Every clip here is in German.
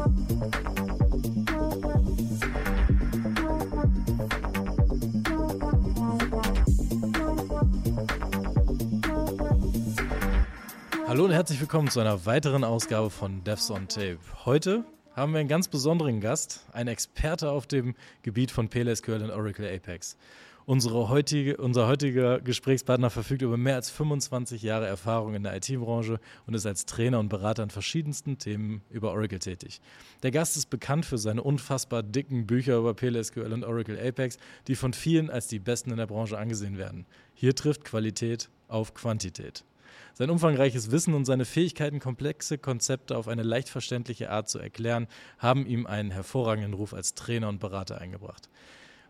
Hallo und herzlich willkommen zu einer weiteren Ausgabe von Devs on Tape. Heute haben wir einen ganz besonderen Gast, einen Experte auf dem Gebiet von PLSQL und Oracle Apex. Unsere heutige, unser heutiger Gesprächspartner verfügt über mehr als 25 Jahre Erfahrung in der IT-Branche und ist als Trainer und Berater in verschiedensten Themen über Oracle tätig. Der Gast ist bekannt für seine unfassbar dicken Bücher über PLSQL und Oracle Apex, die von vielen als die besten in der Branche angesehen werden. Hier trifft Qualität auf Quantität. Sein umfangreiches Wissen und seine Fähigkeiten, komplexe Konzepte auf eine leicht verständliche Art zu erklären, haben ihm einen hervorragenden Ruf als Trainer und Berater eingebracht.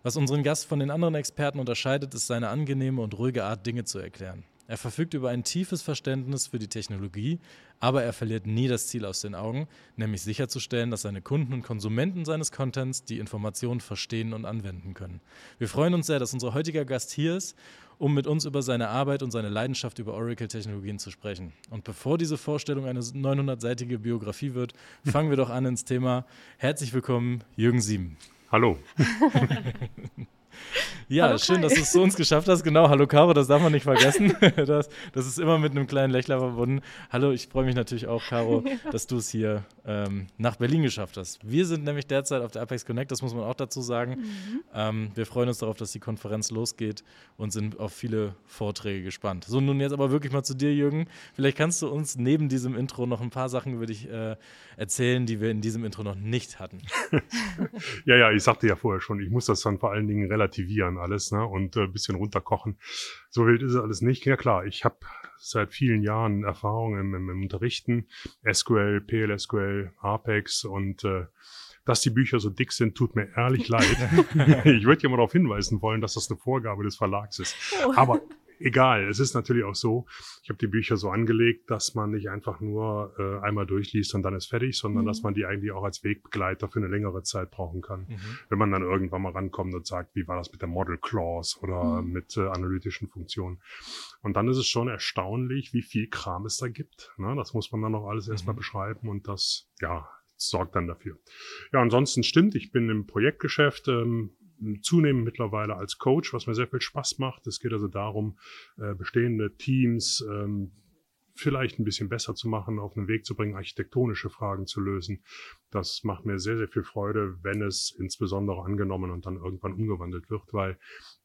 Was unseren Gast von den anderen Experten unterscheidet, ist seine angenehme und ruhige Art, Dinge zu erklären. Er verfügt über ein tiefes Verständnis für die Technologie, aber er verliert nie das Ziel aus den Augen, nämlich sicherzustellen, dass seine Kunden und Konsumenten seines Contents die Informationen verstehen und anwenden können. Wir freuen uns sehr, dass unser heutiger Gast hier ist, um mit uns über seine Arbeit und seine Leidenschaft über Oracle-Technologien zu sprechen. Und bevor diese Vorstellung eine 900-seitige Biografie wird, fangen wir doch an ins Thema. Herzlich willkommen, Jürgen Sieben. Hallo. Ja, hallo schön, dass du es zu uns geschafft hast. Genau, hallo Caro, das darf man nicht vergessen. Das, das ist immer mit einem kleinen Lächler verbunden. Hallo, ich freue mich natürlich auch, Caro, dass du es hier ähm, nach Berlin geschafft hast. Wir sind nämlich derzeit auf der Apex Connect, das muss man auch dazu sagen. Mhm. Ähm, wir freuen uns darauf, dass die Konferenz losgeht und sind auf viele Vorträge gespannt. So, nun jetzt aber wirklich mal zu dir, Jürgen. Vielleicht kannst du uns neben diesem Intro noch ein paar Sachen über dich äh, erzählen, die wir in diesem Intro noch nicht hatten. ja, ja, ich sagte ja vorher schon, ich muss das dann vor allen Dingen relativieren alles ne, und ein äh, bisschen runterkochen. So wild ist es alles nicht. Ja klar, ich habe seit vielen Jahren Erfahrung im, im, im, Unterrichten, SQL, PLSQL, Apex und äh, dass die Bücher so dick sind, tut mir ehrlich leid. ich würde ja mal darauf hinweisen wollen, dass das eine Vorgabe des Verlags ist. Oh. Aber egal, es ist natürlich auch so, ich habe die Bücher so angelegt, dass man nicht einfach nur äh, einmal durchliest und dann ist fertig, sondern mhm. dass man die eigentlich auch als Wegbegleiter für eine längere Zeit brauchen kann. Mhm. Wenn man dann irgendwann mal rankommt und sagt, wie war das mit der Model Clause oder mhm. mit äh, analytischen Funktionen. Und dann ist es schon erstaunlich, wie viel Kram es da gibt. Ne? Das muss man dann noch alles erstmal mhm. beschreiben und das, ja, sorgt dann dafür. Ja, ansonsten stimmt, ich bin im Projektgeschäft, ähm, zunehmend mittlerweile als Coach, was mir sehr viel Spaß macht. Es geht also darum, äh, bestehende Teams ähm, vielleicht ein bisschen besser zu machen, auf den Weg zu bringen, architektonische Fragen zu lösen. Das macht mir sehr, sehr viel Freude, wenn es insbesondere angenommen und dann irgendwann umgewandelt wird, weil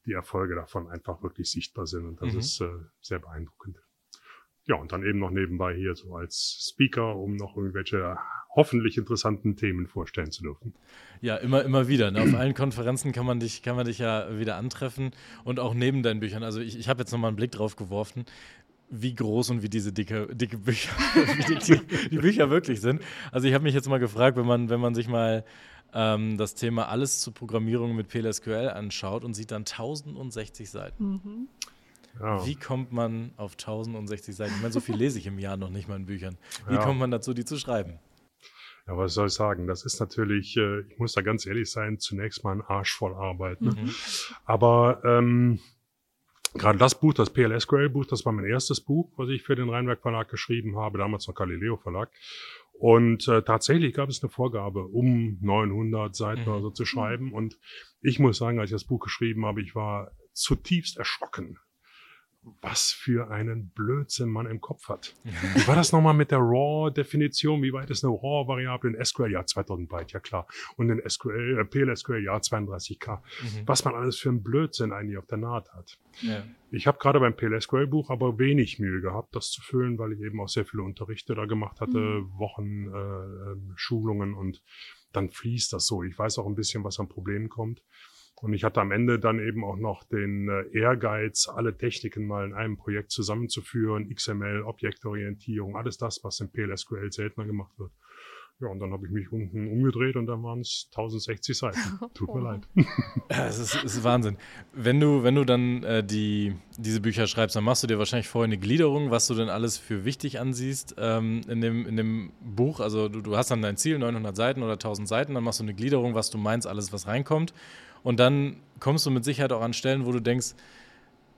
die Erfolge davon einfach wirklich sichtbar sind und das mhm. ist äh, sehr beeindruckend. Ja, und dann eben noch nebenbei hier so als Speaker, um noch irgendwelche hoffentlich interessanten Themen vorstellen zu dürfen. Ja, immer, immer wieder. Ne? Auf allen Konferenzen kann man, dich, kann man dich ja wieder antreffen und auch neben deinen Büchern. Also ich, ich habe jetzt nochmal einen Blick drauf geworfen wie groß und wie diese dicke, dicke Bücher, wie die, die, Bücher wirklich sind. Also ich habe mich jetzt mal gefragt, wenn man, wenn man sich mal ähm, das Thema alles zur Programmierung mit PLSQL anschaut und sieht dann 1060 Seiten. Mhm. Ja. Wie kommt man auf 1060 Seiten? Ich meine, so viel lese ich im Jahr noch nicht mal in Büchern. Wie ja. kommt man dazu, die zu schreiben? Ja, was soll ich sagen? Das ist natürlich, äh, ich muss da ganz ehrlich sein, zunächst mal ein Arsch voll Arbeit. Ne? Mhm. Aber ähm, gerade das Buch, das PLSQL-Buch, das war mein erstes Buch, was ich für den Rheinwerk Verlag geschrieben habe, damals noch Galileo Verlag. Und äh, tatsächlich gab es eine Vorgabe, um 900 Seiten mhm. oder so zu schreiben. Und ich muss sagen, als ich das Buch geschrieben habe, ich war zutiefst erschrocken, was für einen Blödsinn man im Kopf hat. Wie war das nochmal mit der RAW-Definition? Wie weit ist eine RAW-Variable in SQL? Ja, 2000 Byte, ja klar. Und in SQL, äh, PLSQL, ja, 32K. Mhm. Was man alles für einen Blödsinn eigentlich auf der Naht hat. Ja. Ich habe gerade beim PLSQL-Buch aber wenig Mühe gehabt, das zu füllen, weil ich eben auch sehr viele Unterrichte da gemacht hatte, mhm. Wochen, äh, ähm, Schulungen und dann fließt das so. Ich weiß auch ein bisschen, was an Problemen kommt. Und ich hatte am Ende dann eben auch noch den äh, Ehrgeiz, alle Techniken mal in einem Projekt zusammenzuführen, XML, Objektorientierung, alles das, was im PLSQL seltener gemacht wird. Ja, und dann habe ich mich unten umgedreht und dann waren es 1060 Seiten. Tut mir leid. Ja, es ist, ist, Wahnsinn. Wenn du, wenn du dann äh, die, diese Bücher schreibst, dann machst du dir wahrscheinlich vorher eine Gliederung, was du denn alles für wichtig ansiehst ähm, in, dem, in dem Buch. Also du, du hast dann dein Ziel, 900 Seiten oder 1000 Seiten, dann machst du eine Gliederung, was du meinst, alles, was reinkommt. Und dann kommst du mit Sicherheit auch an Stellen, wo du denkst,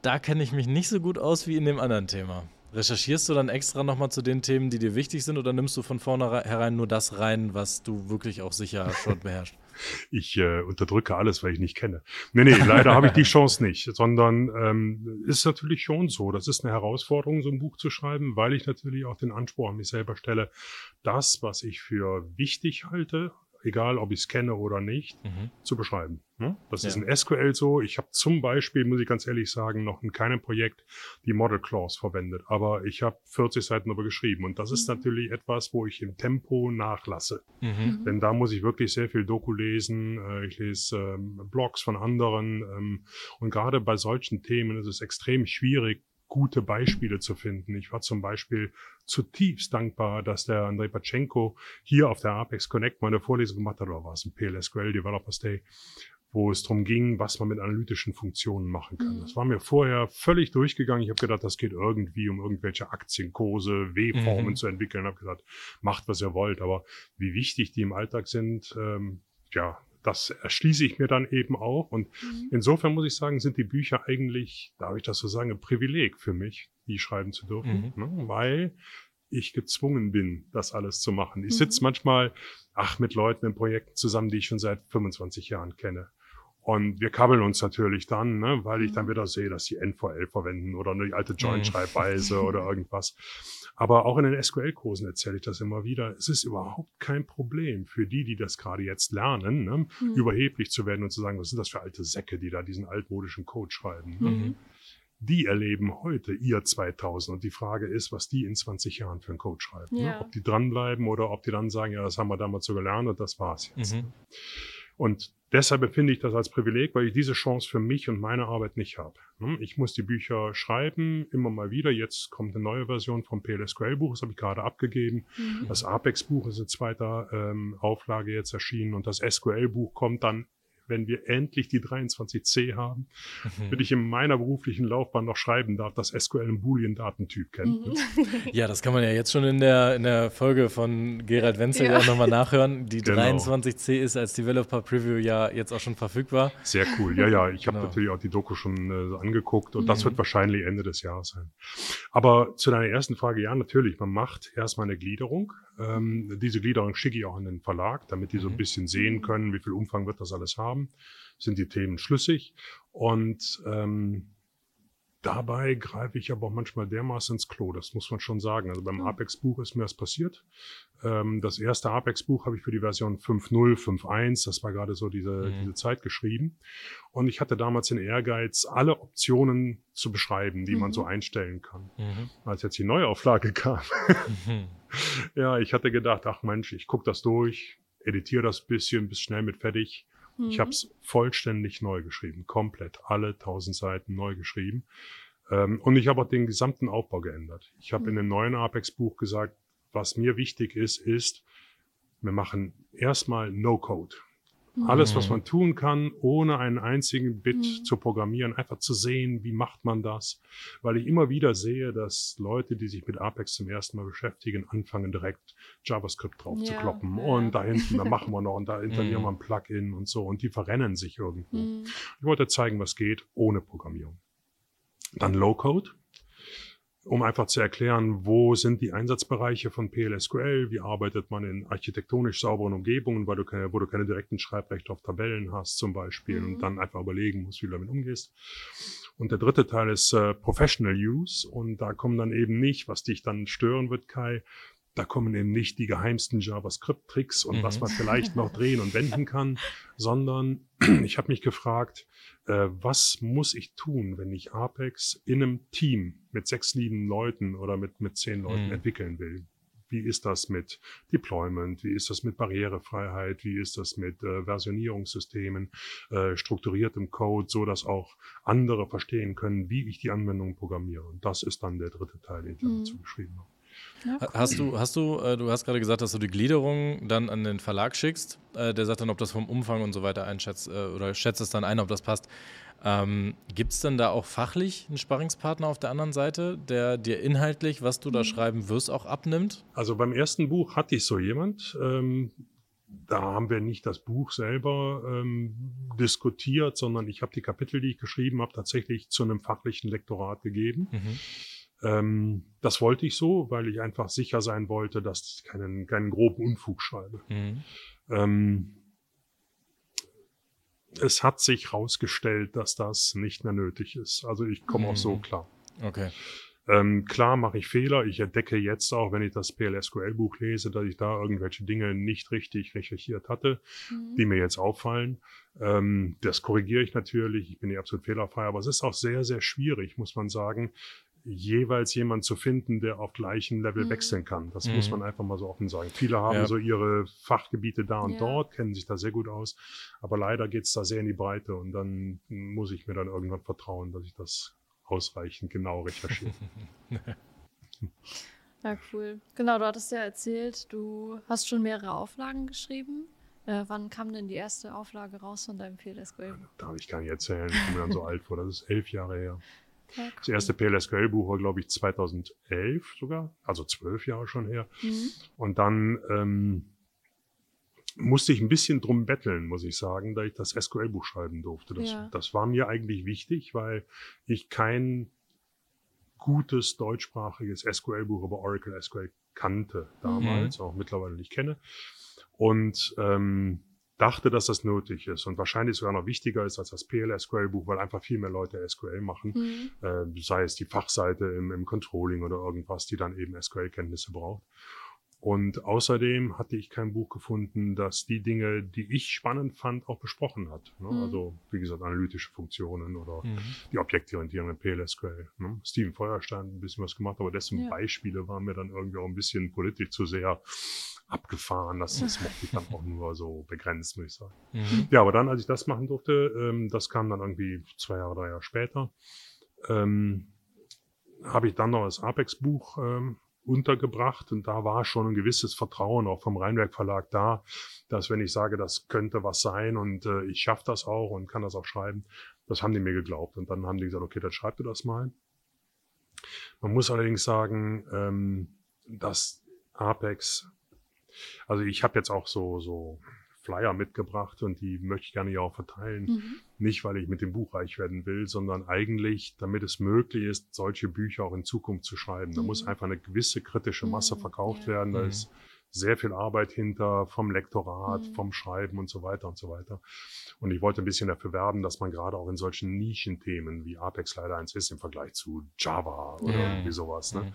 da kenne ich mich nicht so gut aus wie in dem anderen Thema. Recherchierst du dann extra nochmal zu den Themen, die dir wichtig sind, oder nimmst du von vornherein nur das rein, was du wirklich auch sicher schon beherrschst? ich äh, unterdrücke alles, weil ich nicht kenne. Nee, nee, leider habe ich die Chance nicht, sondern ähm, ist natürlich schon so. Das ist eine Herausforderung, so ein Buch zu schreiben, weil ich natürlich auch den Anspruch an mich selber stelle, das, was ich für wichtig halte, egal ob ich es kenne oder nicht, mhm. zu beschreiben. Ne? Das ja. ist in SQL so. Ich habe zum Beispiel, muss ich ganz ehrlich sagen, noch in keinem Projekt die Model Clause verwendet, aber ich habe 40 Seiten darüber geschrieben und das mhm. ist natürlich etwas, wo ich im Tempo nachlasse. Mhm. mhm. Denn da muss ich wirklich sehr viel Doku lesen, äh, ich lese ähm, Blogs von anderen ähm, und gerade bei solchen Themen ist es extrem schwierig, gute Beispiele zu finden. Ich war zum Beispiel zutiefst dankbar, dass der Andrei Pachenko hier auf der Apex Connect meine Vorlesung gemacht hat, oder war es ein PLSQL Developers Day, wo es darum ging, was man mit analytischen Funktionen machen kann. Mhm. Das war mir vorher völlig durchgegangen. Ich habe gedacht, das geht irgendwie um irgendwelche Aktienkurse, W-Formen mhm. zu entwickeln. Ich habe gesagt, macht, was ihr wollt. Aber wie wichtig die im Alltag sind, ähm, ja, das erschließe ich mir dann eben auch. Und mhm. insofern muss ich sagen, sind die Bücher eigentlich, darf ich das so sagen, ein Privileg für mich, die schreiben zu dürfen, mhm. ne? weil ich gezwungen bin, das alles zu machen. Ich mhm. sitze manchmal, ach, mit Leuten in Projekten zusammen, die ich schon seit 25 Jahren kenne. Und wir kabbeln uns natürlich dann, ne, weil ich dann mhm. wieder sehe, dass die NVL verwenden oder eine alte mhm. Joint-Schreibweise oder irgendwas. Aber auch in den SQL-Kursen erzähle ich das immer wieder. Es ist überhaupt kein Problem für die, die das gerade jetzt lernen, ne, mhm. überheblich zu werden und zu sagen, was sind das für alte Säcke, die da diesen altmodischen Code schreiben. Ne? Mhm. Die erleben heute ihr 2000 und die Frage ist, was die in 20 Jahren für einen Code schreiben. Ne? Ja. Ne? Ob die dranbleiben oder ob die dann sagen, ja, das haben wir damals so gelernt und das war's jetzt. Mhm. Und deshalb empfinde ich das als Privileg, weil ich diese Chance für mich und meine Arbeit nicht habe. Hm, ich muss die Bücher schreiben, immer mal wieder. Jetzt kommt eine neue Version vom PLSQL-Buch, das habe ich gerade abgegeben. Mhm. Das Apex-Buch ist in zweiter ähm, Auflage jetzt erschienen und das SQL-Buch kommt dann wenn wir endlich die 23c haben, mhm. würde ich in meiner beruflichen Laufbahn noch schreiben darf, dass SQL einen Boolean-Datentyp kennt. Mhm. Ja, das kann man ja jetzt schon in der, in der Folge von Gerald Wenzel ja. nochmal nachhören. Die genau. 23c ist als Developer Preview ja jetzt auch schon verfügbar. Sehr cool. Ja, ja, ich genau. habe natürlich auch die Doku schon äh, angeguckt und mhm. das wird wahrscheinlich Ende des Jahres sein. Aber zu deiner ersten Frage, ja, natürlich, man macht erstmal eine Gliederung. Ähm, diese Gliederung schicke ich auch an den Verlag, damit die so ein mhm. bisschen sehen können, wie viel Umfang wird das alles haben haben, sind die Themen schlüssig und ähm, Dabei greife ich aber auch manchmal dermaßen ins Klo, das muss man schon sagen. Also beim hm. Apex-Buch ist mir das passiert. Ähm, das erste Apex-Buch habe ich für die Version 5.0, 5.1, das war gerade so diese, mhm. diese Zeit geschrieben. Und ich hatte damals den Ehrgeiz, alle Optionen zu beschreiben, die mhm. man so mhm. einstellen kann. Mhm. Als jetzt die Neuauflage kam, mhm. ja, ich hatte gedacht, ach Mensch, ich gucke das durch, editiere das bisschen, bis schnell mit fertig Mhm. Ich habe es vollständig neu geschrieben, komplett alle tausend Seiten neu geschrieben. Ähm, und ich habe auch den gesamten Aufbau geändert. Ich habe mhm. in dem neuen Apex-Buch gesagt, was mir wichtig ist, ist, wir machen erstmal No-Code. Alles, was mhm. man tun kann, ohne einen einzigen Bit mhm. zu programmieren, einfach zu sehen, wie macht man das. Weil ich immer wieder sehe, dass Leute, die sich mit Apex zum ersten Mal beschäftigen, anfangen direkt JavaScript drauf ja, zu kloppen. Ja. Und da hinten, da machen wir noch und da installieren wir ein Plugin und so. Und die verrennen sich irgendwo. Mhm. Ich wollte zeigen, was geht ohne Programmierung. Dann Low-Code um einfach zu erklären, wo sind die Einsatzbereiche von PLSQL, wie arbeitet man in architektonisch sauberen Umgebungen, weil du keine, wo du keine direkten Schreibrechte auf Tabellen hast zum Beispiel mhm. und dann einfach überlegen musst, wie du damit umgehst. Und der dritte Teil ist äh, Professional Use und da kommen dann eben nicht, was dich dann stören wird, Kai, da kommen eben nicht die geheimsten JavaScript-Tricks und mhm. was man vielleicht noch drehen und wenden kann, sondern ich habe mich gefragt, äh, was muss ich tun, wenn ich Apex in einem Team mit sechs lieben Leuten oder mit, mit zehn Leuten mhm. entwickeln will? Wie ist das mit Deployment? Wie ist das mit Barrierefreiheit? Wie ist das mit äh, Versionierungssystemen, äh, strukturiertem Code, so dass auch andere verstehen können, wie ich die Anwendung programmiere? Und das ist dann der dritte Teil, den ich mhm. dazu geschrieben habe. Ja, cool. Hast du, hast du, äh, du hast gerade gesagt, dass du die Gliederung dann an den Verlag schickst. Äh, der sagt dann, ob das vom Umfang und so weiter einschätzt äh, oder schätzt es dann ein, ob das passt. Ähm, Gibt es denn da auch fachlich einen Sparringspartner auf der anderen Seite, der dir inhaltlich, was du da mhm. schreiben wirst, auch abnimmt? Also beim ersten Buch hatte ich so jemand. Ähm, da haben wir nicht das Buch selber ähm, diskutiert, sondern ich habe die Kapitel, die ich geschrieben habe, tatsächlich zu einem fachlichen Lektorat gegeben. Mhm Ähm, das wollte ich so, weil ich einfach sicher sein wollte, dass ich keinen, keinen groben Unfug schreibe. Mhm. Ähm, es hat sich herausgestellt, dass das nicht mehr nötig ist. Also ich komme mhm. auch so mhm. klar. Okay. Ähm, klar mache ich Fehler. Ich entdecke jetzt auch, wenn ich das PLSQL-Buch lese, dass ich da irgendwelche Dinge nicht richtig recherchiert hatte, mhm. die mir jetzt auffallen. Ähm, das korrigiere ich natürlich. Ich bin nicht absolut fehlerfrei, aber es ist auch sehr, sehr schwierig, muss man sagen, jeweils jemand zu finden, der auf gleichem Level mhm. wechseln kann. Das mhm. muss man einfach mal so offen sagen. Viele haben ja. so ihre Fachgebiete da und ja. dort, kennen sich da sehr gut aus, aber leider geht's da sehr in die Breite und dann muss ich mir dann irgendwann vertrauen, dass ich das ausreichend genau recherchiere. ja, cool. Genau, du hattest ja erzählt, du hast schon mehrere Auflagen geschrieben. Äh, wann kam denn die erste Auflage raus von deinem PLSQL? Darf ich gar nicht erzählen, ich bin mir dann so alt vor, das ist elf Jahre her. Ja, cool. Das erste PLSQL-Buch war, glaube ich, 2011 sogar, also zwölf Jahre schon her. Mhm. Und dann ähm, musste ich ein bisschen drum betteln, muss ich sagen, da ich das SQL-Buch schreiben durfte. Das, ja. das war mir eigentlich wichtig, weil ich kein gutes deutschsprachiges SQL-Buch über Oracle SQL kannte damals, mhm. auch mittlerweile nicht kenne. Und ähm, dachte, dass das nötig ist und wahrscheinlich sogar noch wichtiger ist als das PL-SQL-Buch, weil einfach viel mehr Leute SQL machen, mhm. äh, sei es die Fachseite im, im Controlling oder irgendwas, die dann eben SQL-Kenntnisse braucht. Und außerdem hatte ich kein Buch gefunden, das die Dinge, die ich spannend fand, auch besprochen hat. Ne? Mhm. Also, wie gesagt, analytische Funktionen oder mhm. die objektorientierung in PLSQL. Ne? Steven Feuerstein ein bisschen was gemacht, aber dessen ja. Beispiele waren mir dann irgendwie auch ein bisschen politisch zu sehr abgefahren. Das, das mochte ich dann auch nur so begrenzt, muss ich sagen. Mhm. Ja, aber dann, als ich das machen durfte, ähm, das kam dann irgendwie zwei Jahre, drei Jahre später, ähm, habe ich dann noch das Apex-Buch ähm, untergebracht und da war schon ein gewisses Vertrauen auch vom Rheinwerk Verlag da, dass wenn ich sage, das könnte was sein und äh, ich schaffe das auch und kann das auch schreiben, das haben die mir geglaubt und dann haben die gesagt, okay, dann schreib du das mal. Man muss allerdings sagen, ähm, dass Apex, also ich habe jetzt auch so so Flyer mitgebracht und die möchte ich gerne ja auch verteilen. Mhm. Nicht, weil ich mit dem Buch reich werden will, sondern eigentlich, damit es möglich ist, solche Bücher auch in Zukunft zu schreiben. Da mhm. muss einfach eine gewisse kritische Masse mhm. verkauft ja. werden. Da mhm. ist sehr viel Arbeit hinter vom Lektorat, mhm. vom Schreiben und so weiter und so weiter. Und ich wollte ein bisschen dafür werben, dass man gerade auch in solchen Nischenthemen wie Apex leider eins ist im Vergleich zu Java oder ja. irgendwie sowas, ne?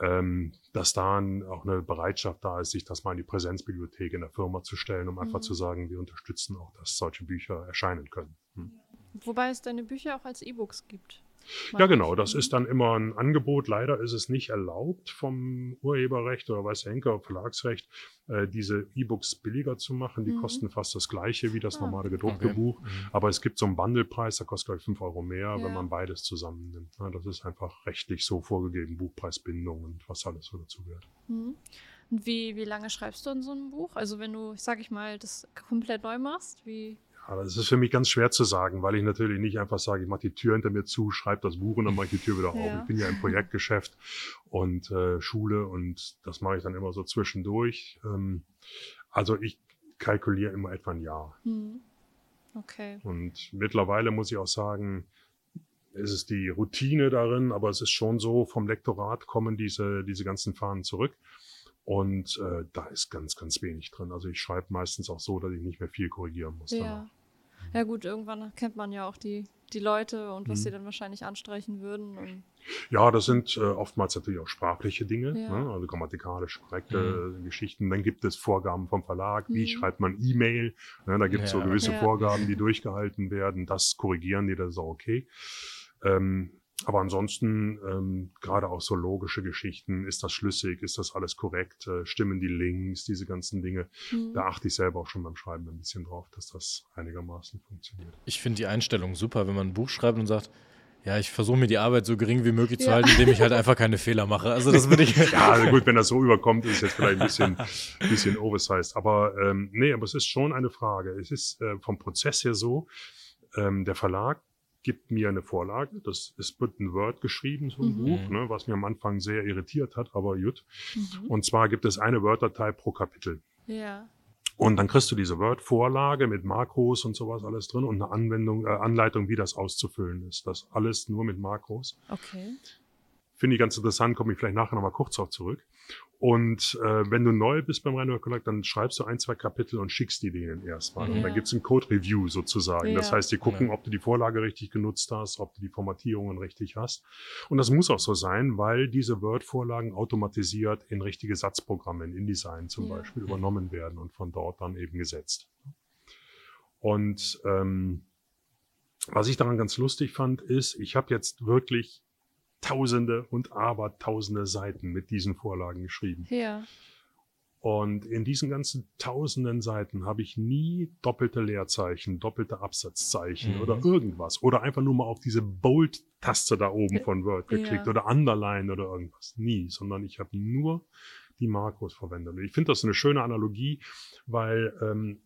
Mhm ähm, dass da auch eine Bereitschaft da ist, sich das mal in die Präsenzbibliothek in der Firma zu stellen, um mhm. einfach zu sagen, wir unterstützen auch, dass solche Bücher erscheinen können. Hm. Wobei es deine Bücher auch als E-Books gibt. Ja, genau. Das ist dann immer ein Angebot. Leider ist es nicht erlaubt vom Urheberrecht oder weiß Henker Verlagsrecht, äh, diese E-Books billiger zu machen. Die mhm. kosten fast das gleiche wie das ah. normale gedruckte okay. Buch. Mhm. Aber es gibt so einen Bundlepreis, der kostet gleich fünf Euro mehr, ja. wenn man beides zusammennimmt. Ja, das ist einfach rechtlich so vorgegeben, Buchpreisbindung und was alles so dazu gehört. Mhm. Und wie, wie lange schreibst du an so einem Buch? Also wenn du, sag ich mal, das komplett neu machst, wie aber es ist für mich ganz schwer zu sagen, weil ich natürlich nicht einfach sage, ich mache die Tür hinter mir zu, schreibe das Buch und dann mache ich die Tür wieder auf. Ich bin ja im Projektgeschäft und äh, Schule und das mache ich dann immer so zwischendurch. Ähm, also ich kalkuliere immer etwa ein Jahr. Hm. Okay. Und mittlerweile muss ich auch sagen, ist es die Routine darin, aber es ist schon so, vom Lektorat kommen diese, diese ganzen Fahnen zurück. Und äh, da ist ganz, ganz wenig drin. Also ich schreibe meistens auch so, dass ich nicht mehr viel korrigieren muss. Ja. Danach. Ja gut, irgendwann kennt man ja auch die, die Leute und was mhm. sie dann wahrscheinlich anstreichen würden. ja, das sind äh, oftmals natürlich auch sprachliche Dinge, ja. ne? also grammatikalisch korrekte mhm. Geschichten. Dann gibt es Vorgaben vom Verlag, wie mhm. schreibt man E-Mail. Ne? Da gibt es ja. so gewisse ja. Vorgaben, die durchgehalten werden. Das korrigieren die, das ist auch okay. Ähm, aber ansonsten, ähm, gerade auch so logische Geschichten, ist das schlüssig, ist das alles korrekt, äh, stimmen die Links, diese ganzen Dinge. Mhm. Da achte ich selber auch schon beim Schreiben ein bisschen drauf, dass das einigermaßen funktioniert. Ich finde die Einstellung super, wenn man ein Buch schreibt und sagt, ja, ich versuche mir die Arbeit so gering wie möglich ja. zu halten, indem ich halt einfach keine Fehler mache. Also das würde ich. ja, also gut, wenn das so überkommt, ist jetzt vielleicht ein bisschen, bisschen oversized. Aber ähm, nee, aber es ist schon eine Frage. Es ist äh, vom Prozess her so, ähm, der Verlag gibt mir eine Vorlage. Das ist wird ein Word geschrieben, so ein mhm. Buch, ne, was mir am Anfang sehr irritiert hat, aber gut. Mhm. Und zwar gibt es eine Word-Datei pro Kapitel. Ja. Und dann kriegst du diese Word-Vorlage mit Makros und sowas alles drin und eine Anwendung, äh, Anleitung, wie das auszufüllen ist. Das alles nur mit Makros. Okay. Finde ich ganz interessant, komme ich vielleicht nachher nochmal kurz darauf zurück. Und äh, wenn du neu bist beim Rhino Collect, dann schreibst du ein, zwei Kapitel und schickst die denen erstmal. Ja. Und dann gibt's ein Code-Review sozusagen. Das Ja. heißt, die gucken, Ja. ob du die Vorlage richtig genutzt hast, ob du die Formatierungen richtig hast. Und das muss auch so sein, weil diese Word-Vorlagen automatisiert in richtige Satzprogramme, in InDesign zum Ja. Beispiel, übernommen werden und von dort dann eben gesetzt. Und ähm, was ich daran ganz lustig fand, ist, ich habe jetzt wirklich Tausende und Abertausende Seiten mit diesen Vorlagen geschrieben. Ja. Und in diesen ganzen tausenden Seiten habe ich nie doppelte Leerzeichen, doppelte Absatzzeichen Mhm. oder irgendwas. Oder einfach nur mal auf diese Bold-Taste da oben von Word geklickt Ja. oder Underline oder irgendwas. Nie, sondern ich habe nur die Makros verwendet. Und ich finde das eine schöne Analogie, weil ähm,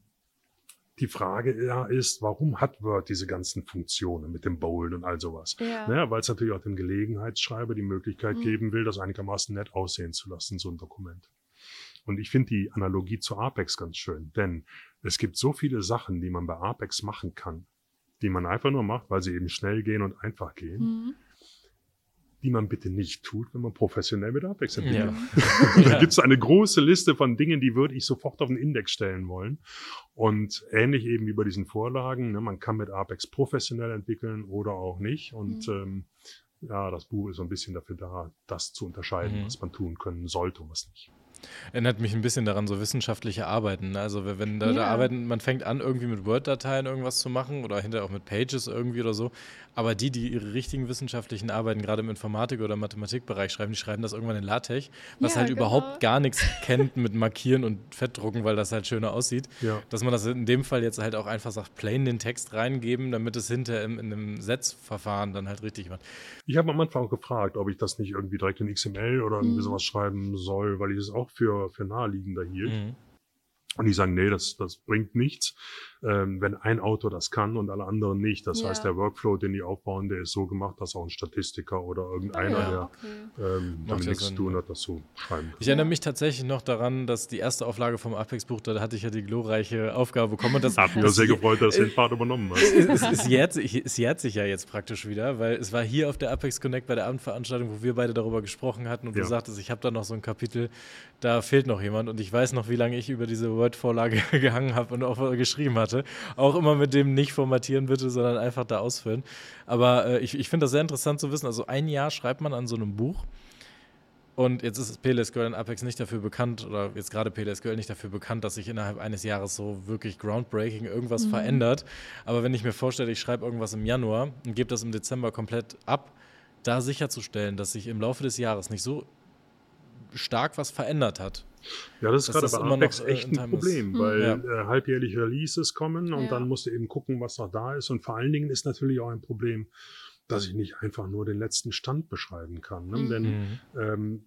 die Frage ja ist, warum hat Word diese ganzen Funktionen mit dem Bold und all sowas? Ja. Naja, weil es natürlich auch dem Gelegenheitsschreiber die Möglichkeit Mhm. geben will, das einigermaßen nett aussehen zu lassen, so ein Dokument. Und ich finde die Analogie zu Apex ganz schön, denn es gibt so viele Sachen, die man bei Apex machen kann, die man einfach nur macht, weil sie eben schnell gehen und einfach gehen, Mhm. Die man bitte nicht tut, wenn man professionell mit Apex entwickelt. Ja. Da Ja. gibt es eine große Liste von Dingen, die würde ich sofort auf den Index stellen wollen. Und ähnlich eben wie bei diesen Vorlagen, ne, man kann mit Apex professionell entwickeln oder auch nicht. Und Mhm. ähm, ja, das Buch ist so ein bisschen dafür da, das zu unterscheiden, Mhm. was man tun können sollte und was nicht. Erinnert mich ein bisschen daran, so wissenschaftliche Arbeiten. ne? Also wenn- da, da Ja. arbeiten, man fängt an, irgendwie mit Word-Dateien irgendwas zu machen oder hinterher auch mit Pages irgendwie oder so. Aber die, die ihre richtigen wissenschaftlichen Arbeiten gerade im Informatik- oder Mathematikbereich schreiben, die schreiben das irgendwann in LaTeX, was Ja, halt genau. überhaupt gar nichts kennt mit Markieren und Fettdrucken, weil das halt schöner aussieht. Ja. Dass man das in dem Fall jetzt halt auch einfach sagt, plain den Text reingeben, damit es hinterher im, in einem Setzverfahren dann halt richtig macht. Ich habe am Anfang auch gefragt, ob ich das nicht irgendwie direkt in XML oder irgendwie Mhm. sowas schreiben soll, weil ich es auch für, für naheliegender hielt. Mhm. Und die sagen, nee, das, das bringt nichts, ähm, wenn ein Autor das kann und alle anderen nicht. Das Ja. heißt, der Workflow, den die aufbauen, der ist so gemacht, dass auch ein Statistiker oder irgendeiner, Ah, ja, der okay. ähm, damit nichts zu tun hat, das so schreiben kann. Ich erinnere mich tatsächlich noch daran, dass die erste Auflage vom Apex-Buch, da hatte ich ja die glorreiche Aufgabe bekommen. Und das Hat mich das- sehr gefreut, dass du den Part übernommen hast. es, es, jährt sich, es jährt sich ja jetzt praktisch wieder, weil es war hier auf der Apex Connect bei der Abendveranstaltung, wo wir beide darüber gesprochen hatten und Ja. du sagtest, ich habe da noch so ein Kapitel, da fehlt noch jemand und ich weiß noch, wie lange ich über diese Word-Vorlage gehangen habe und auch geschrieben hatte. Auch immer mit dem nicht formatieren bitte, sondern einfach da ausfüllen. Aber äh, ich, ich finde das sehr interessant zu wissen. Also ein Jahr schreibt man an so einem Buch. Und jetzt ist PLSQL in Apex nicht dafür bekannt, oder jetzt gerade PLSQL nicht dafür bekannt, dass sich innerhalb eines Jahres so wirklich groundbreaking irgendwas Mhm. verändert. Aber wenn ich mir vorstelle, ich schreibe irgendwas im Januar und gebe das im Dezember komplett ab, da sicherzustellen, dass sich im Laufe des Jahres nicht so stark was verändert hat. Ja, das ist gerade das bei Apex noch, äh, echt in ein Problem, ist. weil Ja. äh, halbjährlich Releases kommen und Ja. dann musst du eben gucken, was noch da ist. Und vor allen Dingen ist natürlich auch ein Problem, dass ich nicht einfach nur den letzten Stand beschreiben kann. Ne? Mhm. Denn Mhm. ähm,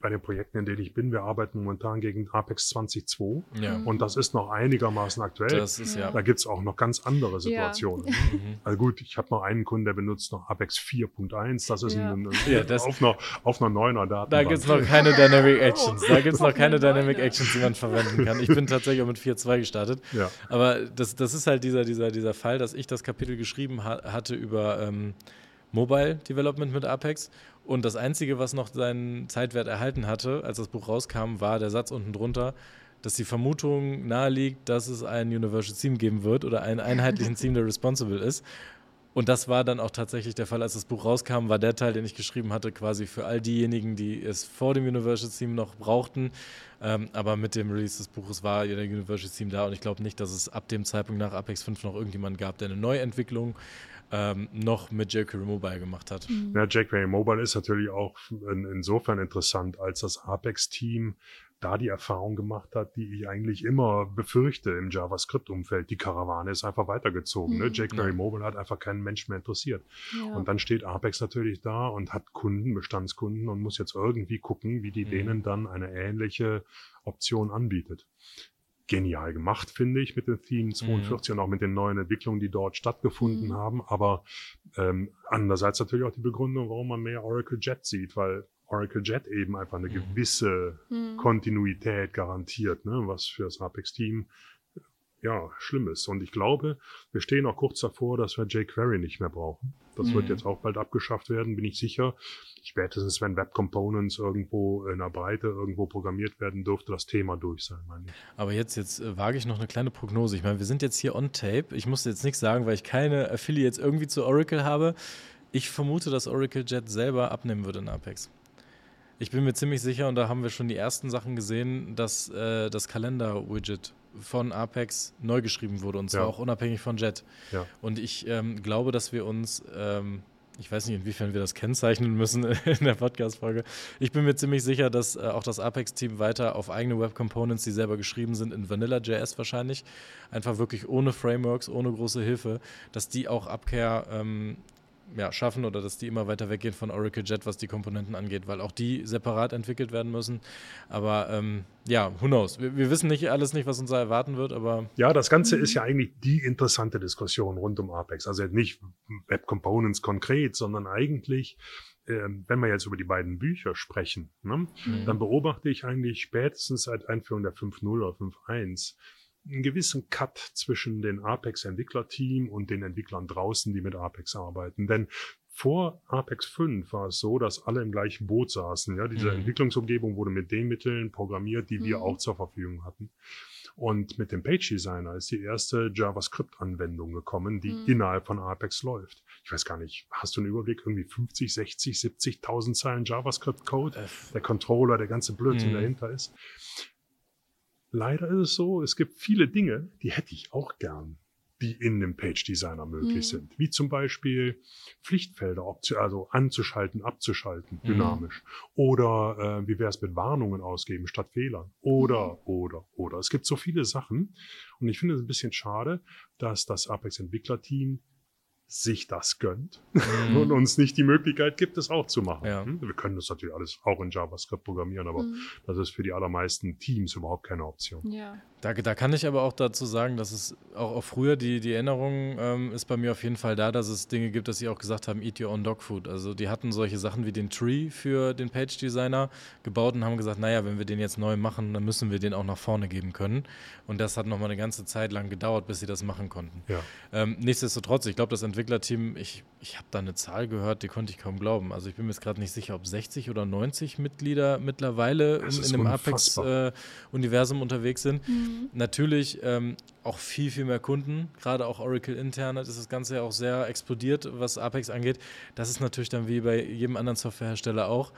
bei den Projekten, in denen ich bin, wir arbeiten momentan gegen Apex 20.2 Ja, Mhm. und das ist noch einigermaßen aktuell. das ist ja. da gibt's auch noch ganz andere Situationen. Mhm. Also gut, ich habe noch einen Kunden, der benutzt noch Apex 4.1. Das ist Ja. ein, ein, Ja, das- auf, einer, auf einer neuner Datenbank. Da gibt es noch keine Dynamic Actions. Da gibt es noch Oh, keine eine Dynamic. Actions, die man verwenden kann. Ich bin tatsächlich auch mit 4.2 gestartet. Ja. Aber das, das ist halt dieser, dieser, dieser Fall, dass ich das Kapitel geschrieben ha hatte über ähm, Mobile Development mit Apex. Und das Einzige, was noch seinen Zeitwert erhalten hatte, als das Buch rauskam, war der Satz unten drunter, dass die Vermutung naheliegt, dass es ein Universal Theme geben wird oder einen einheitlichen Theme, der responsible ist. Und das war dann auch tatsächlich der Fall, als das Buch rauskam, war der Teil, den ich geschrieben hatte, quasi für all diejenigen, die es vor dem Universal Theme noch brauchten. Ähm, aber mit dem Release des Buches war ja der Universal Theme da und ich glaube nicht, dass es ab dem Zeitpunkt nach Apex 5 noch irgendjemand gab, der eine Neuentwicklung ähm, noch mit jQuery Mobile gemacht hat. Mhm. Ja, jQuery Mobile ist natürlich auch in, insofern interessant, als das Apex-Team da die Erfahrung gemacht hat, die ich eigentlich immer befürchte im JavaScript-Umfeld. Die Karawane ist einfach weitergezogen. Ne? Mhm. jQuery Ja. Mobile hat einfach keinen Menschen mehr interessiert. Ja. Und dann steht Apex natürlich da und hat Kunden, Bestandskunden und muss jetzt irgendwie gucken, wie die Mhm. denen dann eine ähnliche Option anbietet. Genial gemacht, finde ich, mit dem Theme 42 und auch mit den neuen Entwicklungen, die dort stattgefunden Mhm. haben. Aber ähm, andererseits natürlich auch die Begründung, warum man mehr Oracle Jet sieht, weil Oracle Jet eben einfach eine Mhm. gewisse Mhm. Kontinuität garantiert, ne? was für das Apex-Team ja, Schlimmes. Und ich glaube, wir stehen auch kurz davor, dass wir jQuery nicht mehr brauchen. Das mhm. wird jetzt auch bald abgeschafft werden, bin ich sicher. Spätestens, wenn Web Components irgendwo in der Breite irgendwo programmiert werden, dürfte das Thema durch sein, meine ich. Aber jetzt, jetzt äh, wage ich noch eine kleine Prognose. Ich meine, wir sind jetzt hier on tape. Ich muss jetzt nichts sagen, weil ich keine Affiliates irgendwie zu Oracle habe. Ich vermute, dass Oracle Jet selber abnehmen würde in Apex. Ich bin mir ziemlich sicher, und da haben wir schon die ersten Sachen gesehen, dass äh, das Kalender-Widget von Apex neu geschrieben wurde und zwar ja. auch unabhängig von Jet. Ja. Und ich ähm, glaube, dass wir uns, ähm, ich weiß nicht, inwiefern wir das kennzeichnen müssen in der Podcast-Folge. Ich bin mir ziemlich sicher, dass äh, auch das Apex-Team weiter auf eigene Web-Components, die selber geschrieben sind, in Vanilla.js wahrscheinlich, einfach wirklich ohne Frameworks, ohne große Hilfe, dass die auch Abkehr ähm, ja, schaffen oder dass die immer weiter weggehen von Oracle Jet, was die Komponenten angeht, weil auch die separat entwickelt werden müssen. Aber ähm, ja, who knows? Wir, wir, wissen nicht alles nicht, was uns da erwarten wird, aber. Ja, das Ganze ist ja eigentlich die interessante Diskussion rund um Apex. Also nicht Web Components konkret, sondern eigentlich ähm, wenn wir jetzt über die beiden Bücher sprechen, ne, mhm. dann beobachte ich eigentlich spätestens seit Einführung der 5.0 oder 5.1 einen gewissen Cut zwischen den Apex-Entwicklerteam und den Entwicklern draußen, die mit Apex arbeiten. Denn vor Apex 5 war es so, dass alle im gleichen Boot saßen. Ja, diese mhm. Entwicklungsumgebung wurde mit den Mitteln programmiert, die wir mhm. auch zur Verfügung hatten. Und mit dem Page Designer ist die erste JavaScript-Anwendung gekommen, die mhm. innerhalb von Apex läuft. Ich weiß gar nicht, hast du einen Überblick? Irgendwie 50, 60, 70.000 Zeilen JavaScript-Code? Äh. Der Controller, der ganze Blödsinn mhm. dahinter ist. Leider ist es so, es gibt viele Dinge, die hätte ich auch gern, die in dem Page Designer möglich mhm. sind. Wie zum Beispiel Pflichtfelder, also anzuschalten, abzuschalten, mhm. dynamisch. Mhm. Oder äh, wie wäre es mit Warnungen ausgeben statt Fehlern? Oder, mhm. oder, oder. Es gibt so viele Sachen. Und ich finde es ein bisschen schade, dass das Apex Entwicklerteam sich das gönnt mhm. und uns nicht die Möglichkeit gibt, es auch zu machen. Ja. Hm? Wir können das natürlich alles auch in JavaScript programmieren, aber mhm. das ist für die allermeisten Teams überhaupt keine Option. Ja. Da, da kann ich aber auch dazu sagen, dass es auch, auch früher die, die Erinnerung ähm, ist bei mir auf jeden Fall da, dass es Dinge gibt, dass sie auch gesagt haben, eat your own dog food. Also die hatten solche Sachen wie den Tree für den Page Designer gebaut und haben gesagt, naja, wenn wir den jetzt neu machen, dann müssen wir den auch nach vorne geben können. Und das hat nochmal eine ganze Zeit lang gedauert, bis sie das machen konnten. Ja. Ähm, nichtsdestotrotz, ich glaube, das Entwicklerteam, ich, ich habe da eine Zahl gehört, die konnte ich kaum glauben. Also ich bin mir jetzt gerade nicht sicher, ob 60 oder 90 Mitglieder mittlerweile in, in dem Apex-Universum äh, unterwegs sind. Mhm. Natürlich ähm, auch viel, viel mehr Kunden, gerade auch Oracle intern ist das Ganze ja auch sehr explodiert, was Apex angeht. Das ist natürlich dann wie bei jedem anderen Softwarehersteller auch.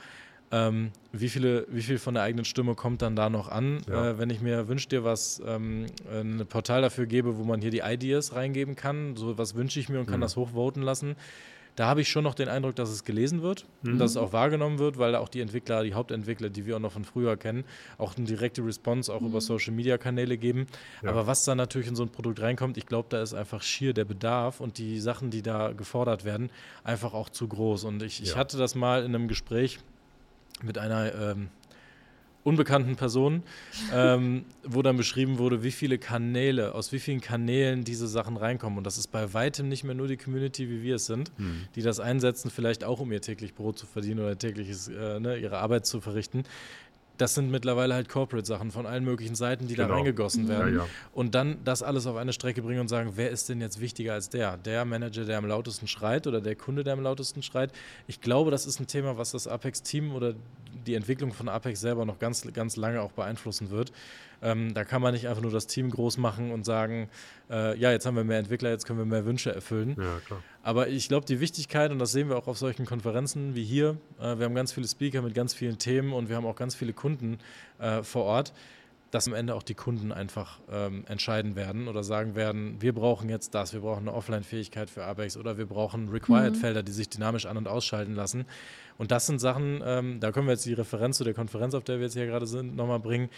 Ähm, wie, viele, wie viel von der eigenen Stimme kommt dann da noch an? Ja. Äh, wenn ich mir wünsche dir was, ähm, ein Portal dafür gebe, wo man hier die Ideas reingeben kann, so was wünsche ich mir und kann mhm. das hochvoten lassen, da habe ich schon noch den Eindruck, dass es gelesen wird mhm. und dass es auch wahrgenommen wird, weil auch die Entwickler, die Hauptentwickler, die wir auch noch von früher kennen, auch eine direkte Response auch mhm. über Social Media Kanäle geben. Ja. Aber was da natürlich in so ein Produkt reinkommt, ich glaube, da ist einfach schier der Bedarf und die Sachen, die da gefordert werden, einfach auch zu groß. Und ich, ja. ich hatte das mal in einem Gespräch mit einer ähm, unbekannten Personen, ähm, wo dann beschrieben wurde, wie viele Kanäle, aus wie vielen Kanälen diese Sachen reinkommen. Und das ist bei weitem nicht mehr nur die Community, wie wir es sind, mhm. die das einsetzen, vielleicht auch um ihr täglich Brot zu verdienen oder tägliches, äh, ne, ihre Arbeit zu verrichten das sind mittlerweile halt Corporate-Sachen von allen möglichen Seiten, die genau. da reingegossen werden. Ja, ja. Und dann das alles auf eine Strecke bringen und sagen, wer ist denn jetzt wichtiger als der? Der Manager, der am lautesten schreit oder der Kunde, der am lautesten schreit? Ich glaube, das ist ein Thema, was das Apex-Team oder die Entwicklung von Apex selber noch ganz, ganz lange auch beeinflussen wird. Ähm, da kann man nicht einfach nur das Team groß machen und sagen, äh, ja, jetzt haben wir mehr Entwickler, jetzt können wir mehr Wünsche erfüllen. Ja, klar. Aber ich glaube, die Wichtigkeit, und das sehen wir auch auf solchen Konferenzen wie hier, äh, wir haben ganz viele Speaker mit ganz vielen Themen und wir haben auch ganz viele Kunden äh, vor Ort, dass am Ende auch die Kunden einfach ähm, entscheiden werden oder sagen werden, wir brauchen jetzt das, wir brauchen eine Offline-Fähigkeit für Apex oder wir brauchen Required-Felder, mhm. die sich dynamisch an- und ausschalten lassen. Und das sind Sachen, ähm, da können wir jetzt die Referenz zu der Konferenz, auf der wir jetzt hier gerade sind, nochmal bringen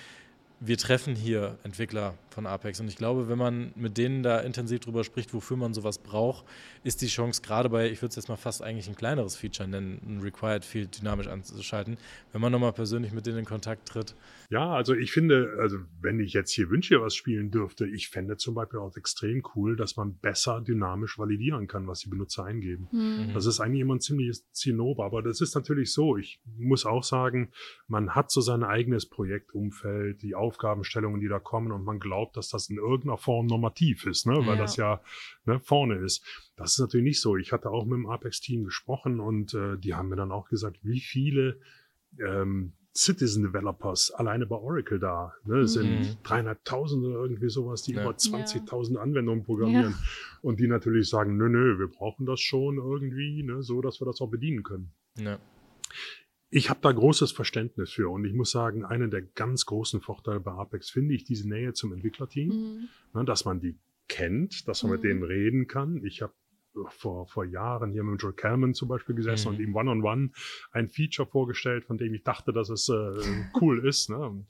wir treffen hier Entwickler von Apex und ich glaube, wenn man mit denen da intensiv drüber spricht, wofür man sowas braucht, ist die Chance gerade bei, ich würde es jetzt mal fast eigentlich ein kleineres Feature nennen, ein Required Field dynamisch anzuschalten, wenn man nochmal persönlich mit denen in Kontakt tritt. Ja, also ich finde, also wenn ich jetzt hier Wünsche was spielen dürfte, ich fände zum Beispiel auch extrem cool, dass man besser dynamisch validieren kann, was die Benutzer eingeben. Mhm. Das ist eigentlich immer ein ziemliches Zinnober, aber das ist natürlich so. Ich muss auch sagen, man hat so sein eigenes Projektumfeld, die Aufgabenstellungen, die da kommen und man glaubt, dass das in irgendeiner Form normativ ist, ne? weil Ja. das ja ne, vorne ist. Das ist natürlich nicht so. Ich hatte auch mit dem Apex-Team gesprochen und äh, die haben mir dann auch gesagt, wie viele ähm, Citizen Developers alleine bei Oracle da. Ne? Es Mhm. sind dreieinhalbtausend oder irgendwie sowas, die Ja. über 20.000 Anwendungen programmieren und die natürlich sagen, nö, nö, wir brauchen das schon irgendwie, ne, so dass wir das auch bedienen können. Ja. Ich habe da großes Verständnis für und ich muss sagen, einen der ganz großen Vorteile bei Apex finde ich diese Nähe zum Entwicklerteam, Mhm. ne, dass man die kennt, dass man mit Mhm. denen reden kann. Ich habe vor, vor Jahren hier mit Joel Kalman zum Beispiel gesessen Mhm. und ihm One-on-One ein Feature vorgestellt, von dem ich dachte, dass es äh, cool ist. Ne? Und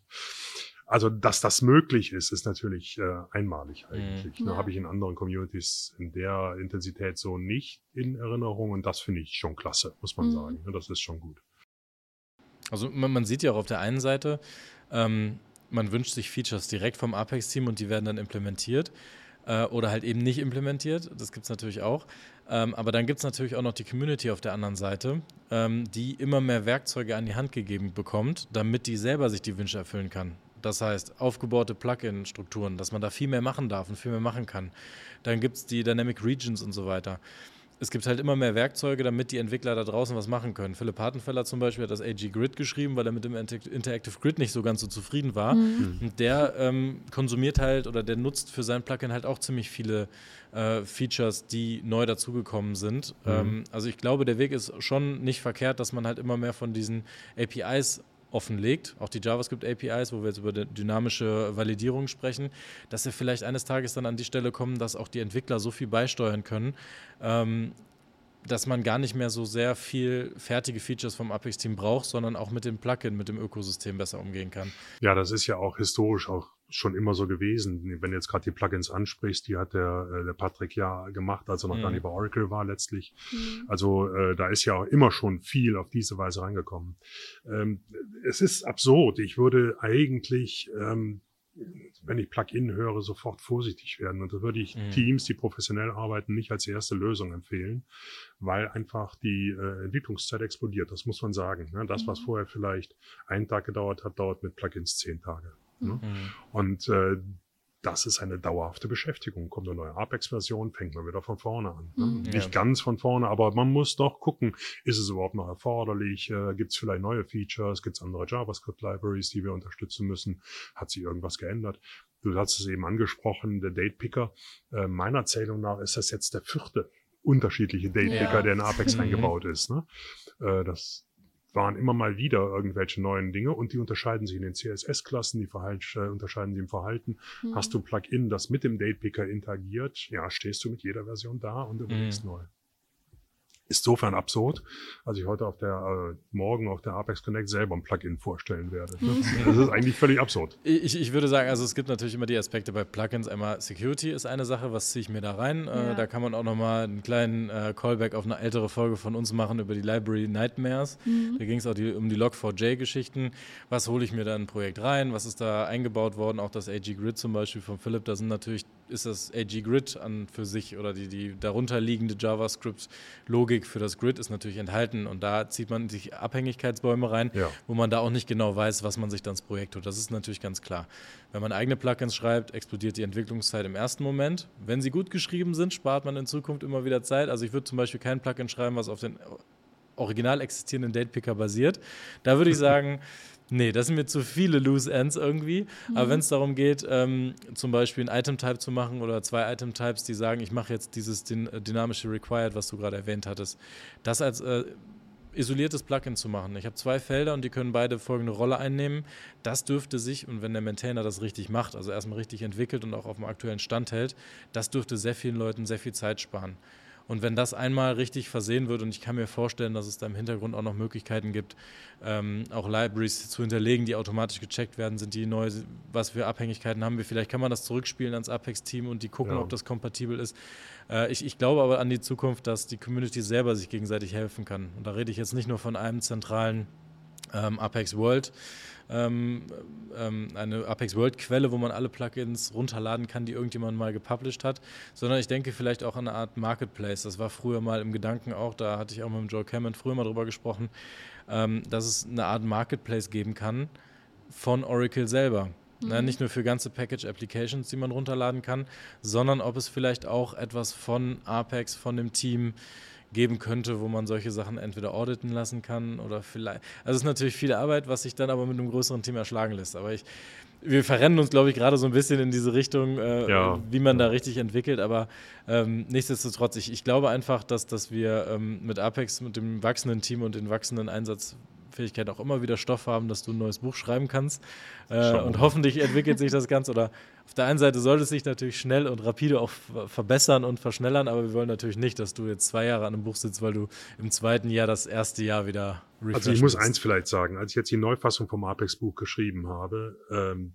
also, dass das möglich ist, ist natürlich äh, einmalig eigentlich. Ne? Ja. Habe ich in anderen Communities in der Intensität so nicht in Erinnerung und das finde ich schon klasse, muss man Mhm. sagen. Ne? Das ist schon gut. Also man, man sieht ja auch auf der einen Seite, ähm, man wünscht sich Features direkt vom Apex-Team und die werden dann implementiert äh, oder halt eben nicht implementiert. Das gibt es natürlich auch. Ähm, aber dann gibt es natürlich auch noch die Community auf der anderen Seite, ähm, die immer mehr Werkzeuge an die Hand gegeben bekommt, damit die selber sich die Wünsche erfüllen kann. Das heißt, aufgebaute Plugin-Strukturen, dass man da viel mehr machen darf und viel mehr machen kann. Dann gibt es die Dynamic Regions und so weiter. Es gibt halt immer mehr Werkzeuge, damit die Entwickler da draußen was machen können. Philipp Hartenfeller zum Beispiel hat das AG Grid geschrieben, weil er mit dem Inter- Interactive Grid nicht so ganz so zufrieden war. Mhm. Und der ähm, konsumiert halt oder der nutzt für sein Plugin halt auch ziemlich viele äh, Features, die neu dazugekommen sind. Mhm. Ähm, also ich glaube, der Weg ist schon nicht verkehrt, dass man halt immer mehr von diesen APIs offenlegt, auch die JavaScript-APIs, wo wir jetzt über dynamische Validierung sprechen, dass wir vielleicht eines Tages dann an die Stelle kommen, dass auch die Entwickler so viel beisteuern können, ähm, dass man gar nicht mehr so sehr viel fertige Features vom Apex-Team braucht, sondern auch mit dem Plugin, mit dem Ökosystem besser umgehen kann. Ja, das ist ja auch historisch auch schon immer so gewesen. Wenn du jetzt gerade die Plugins ansprichst, die hat der, äh, der Patrick ja gemacht, als er noch Mhm. gar nicht bei Oracle war letztlich. Mhm. Also äh, da ist ja auch immer schon viel auf diese Weise reingekommen. Ähm, es ist absurd. Ich würde eigentlich, ähm, wenn ich Plugin höre, sofort vorsichtig werden. Und da würde ich Mhm. Teams, die professionell arbeiten, nicht als erste Lösung empfehlen, weil einfach die äh, Entwicklungszeit explodiert. Das muss man sagen. Ne? Das, was Mhm. vorher vielleicht einen Tag gedauert hat, dauert mit Plugins zehn Tage. Ne? Mhm. Und äh, das ist eine dauerhafte Beschäftigung. Kommt eine neue Apex-Version, fängt man wieder von vorne an. Ne? Mhm. Nicht Ja. ganz von vorne, aber man muss doch gucken, ist es überhaupt noch erforderlich? Äh, Gibt es vielleicht neue Features? Gibt es andere JavaScript-Libraries, die wir unterstützen müssen? Hat sich irgendwas geändert? Du hast es eben angesprochen, der Date Picker. Äh, meiner Zählung nach ist das jetzt der vierte unterschiedliche Date Picker, Ja. der in Apex Mhm. eingebaut ist. Ne? Äh, das waren immer mal wieder irgendwelche neuen Dinge und die unterscheiden sich in den CSS-Klassen, die äh, unterscheiden sich im Verhalten. Mhm. Hast du ein Plugin, das mit dem Datepicker interagiert, ja, stehst du mit jeder Version da und überlegst Mhm. neu. Ist sofern absurd, als ich heute auf der, äh, morgen auf der Apex Connect selber ein Plugin vorstellen werde. Mhm. Das ist eigentlich völlig absurd. Ich, ich würde sagen, also es gibt natürlich immer die Aspekte bei Plugins. Einmal Security ist eine Sache, was ziehe ich mir da rein? Ja. Äh, da kann man auch nochmal einen kleinen äh, Callback auf eine ältere Folge von uns machen über die Library Nightmares. Mhm. Da ging es auch die, um die Log4j-Geschichten. Was hole ich mir da in ein Projekt rein? Was ist da eingebaut worden? Auch das AG Grid zum Beispiel von Philipp, da sind natürlich, ist das AG Grid an für sich oder die, die darunter liegende JavaScript-Logik für das Grid ist natürlich enthalten und da zieht man sich Abhängigkeitsbäume rein, Ja. wo man da auch nicht genau weiß, was man sich dann ins Projekt tut. Das ist natürlich ganz klar. Wenn man eigene Plugins schreibt, explodiert die Entwicklungszeit im ersten Moment. Wenn sie gut geschrieben sind, spart man in Zukunft immer wieder Zeit. Also ich würde zum Beispiel kein Plugin schreiben, was auf den original existierenden Datepicker basiert. Da würde ich sagen, nee, das sind mir zu viele Loose Ends irgendwie. Aber wenn es darum geht, ähm, zum Beispiel ein Item-Type zu machen oder zwei Item-Types, die sagen, ich mache jetzt dieses dyn äh, dynamische Required, was du gerade erwähnt hattest, das als äh, isoliertes Plugin zu machen. Ich habe zwei Felder und die können beide folgende Rolle einnehmen. Das dürfte sich, und wenn der Maintainer das richtig macht, also erstmal richtig entwickelt und auch auf dem aktuellen Stand hält, das dürfte sehr vielen Leuten sehr viel Zeit sparen. Und wenn das einmal richtig versehen wird, und ich kann mir vorstellen, dass es da im Hintergrund auch noch Möglichkeiten gibt, ähm, auch Libraries zu hinterlegen, die automatisch gecheckt werden, sind die neu, was für Abhängigkeiten haben wir. Vielleicht kann man das zurückspielen ans Apex-Team und die gucken, Ja. ob das kompatibel ist. Äh, ich, ich glaube aber an die Zukunft, dass die Community selber sich gegenseitig helfen kann. Und da rede ich jetzt nicht nur von einem zentralen ähm, Apex World, ähm, ähm, eine Apex World Quelle, wo man alle Plugins runterladen kann, die irgendjemand mal gepublished hat, sondern ich denke vielleicht auch an eine Art Marketplace. Das war früher mal im Gedanken auch, da hatte ich auch mit Joe Cameron früher mal drüber gesprochen, ähm, dass es eine Art Marketplace geben kann von Oracle selber. Mhm. Na, nicht nur für ganze Package-Applications, die man runterladen kann, sondern ob es vielleicht auch etwas von Apex, von dem Team geben könnte, wo man solche Sachen entweder auditen lassen kann oder vielleicht. Also es ist natürlich viel Arbeit, was sich dann aber mit einem größeren Team erschlagen lässt. Aber ich, wir verrennen uns, glaube ich, gerade so ein bisschen in diese Richtung, äh, ja. wie man da richtig entwickelt. Aber ähm, nichtsdestotrotz, ich, ich glaube einfach, dass, dass wir ähm, mit Apex, mit dem wachsenden Team und den wachsenden Einsatz Fähigkeit auch immer wieder Stoff haben, dass du ein neues Buch schreiben kannst. Äh, und hoffentlich entwickelt sich das Ganze. Oder auf der einen Seite sollte es sich natürlich schnell und rapide auch verbessern und verschnellern, aber wir wollen natürlich nicht, dass du jetzt zwei Jahre an einem Buch sitzt, weil du im zweiten Jahr das erste Jahr wieder Also ich muss eins vielleicht sagen, als ich jetzt die Neufassung vom Apex-Buch geschrieben habe, ähm,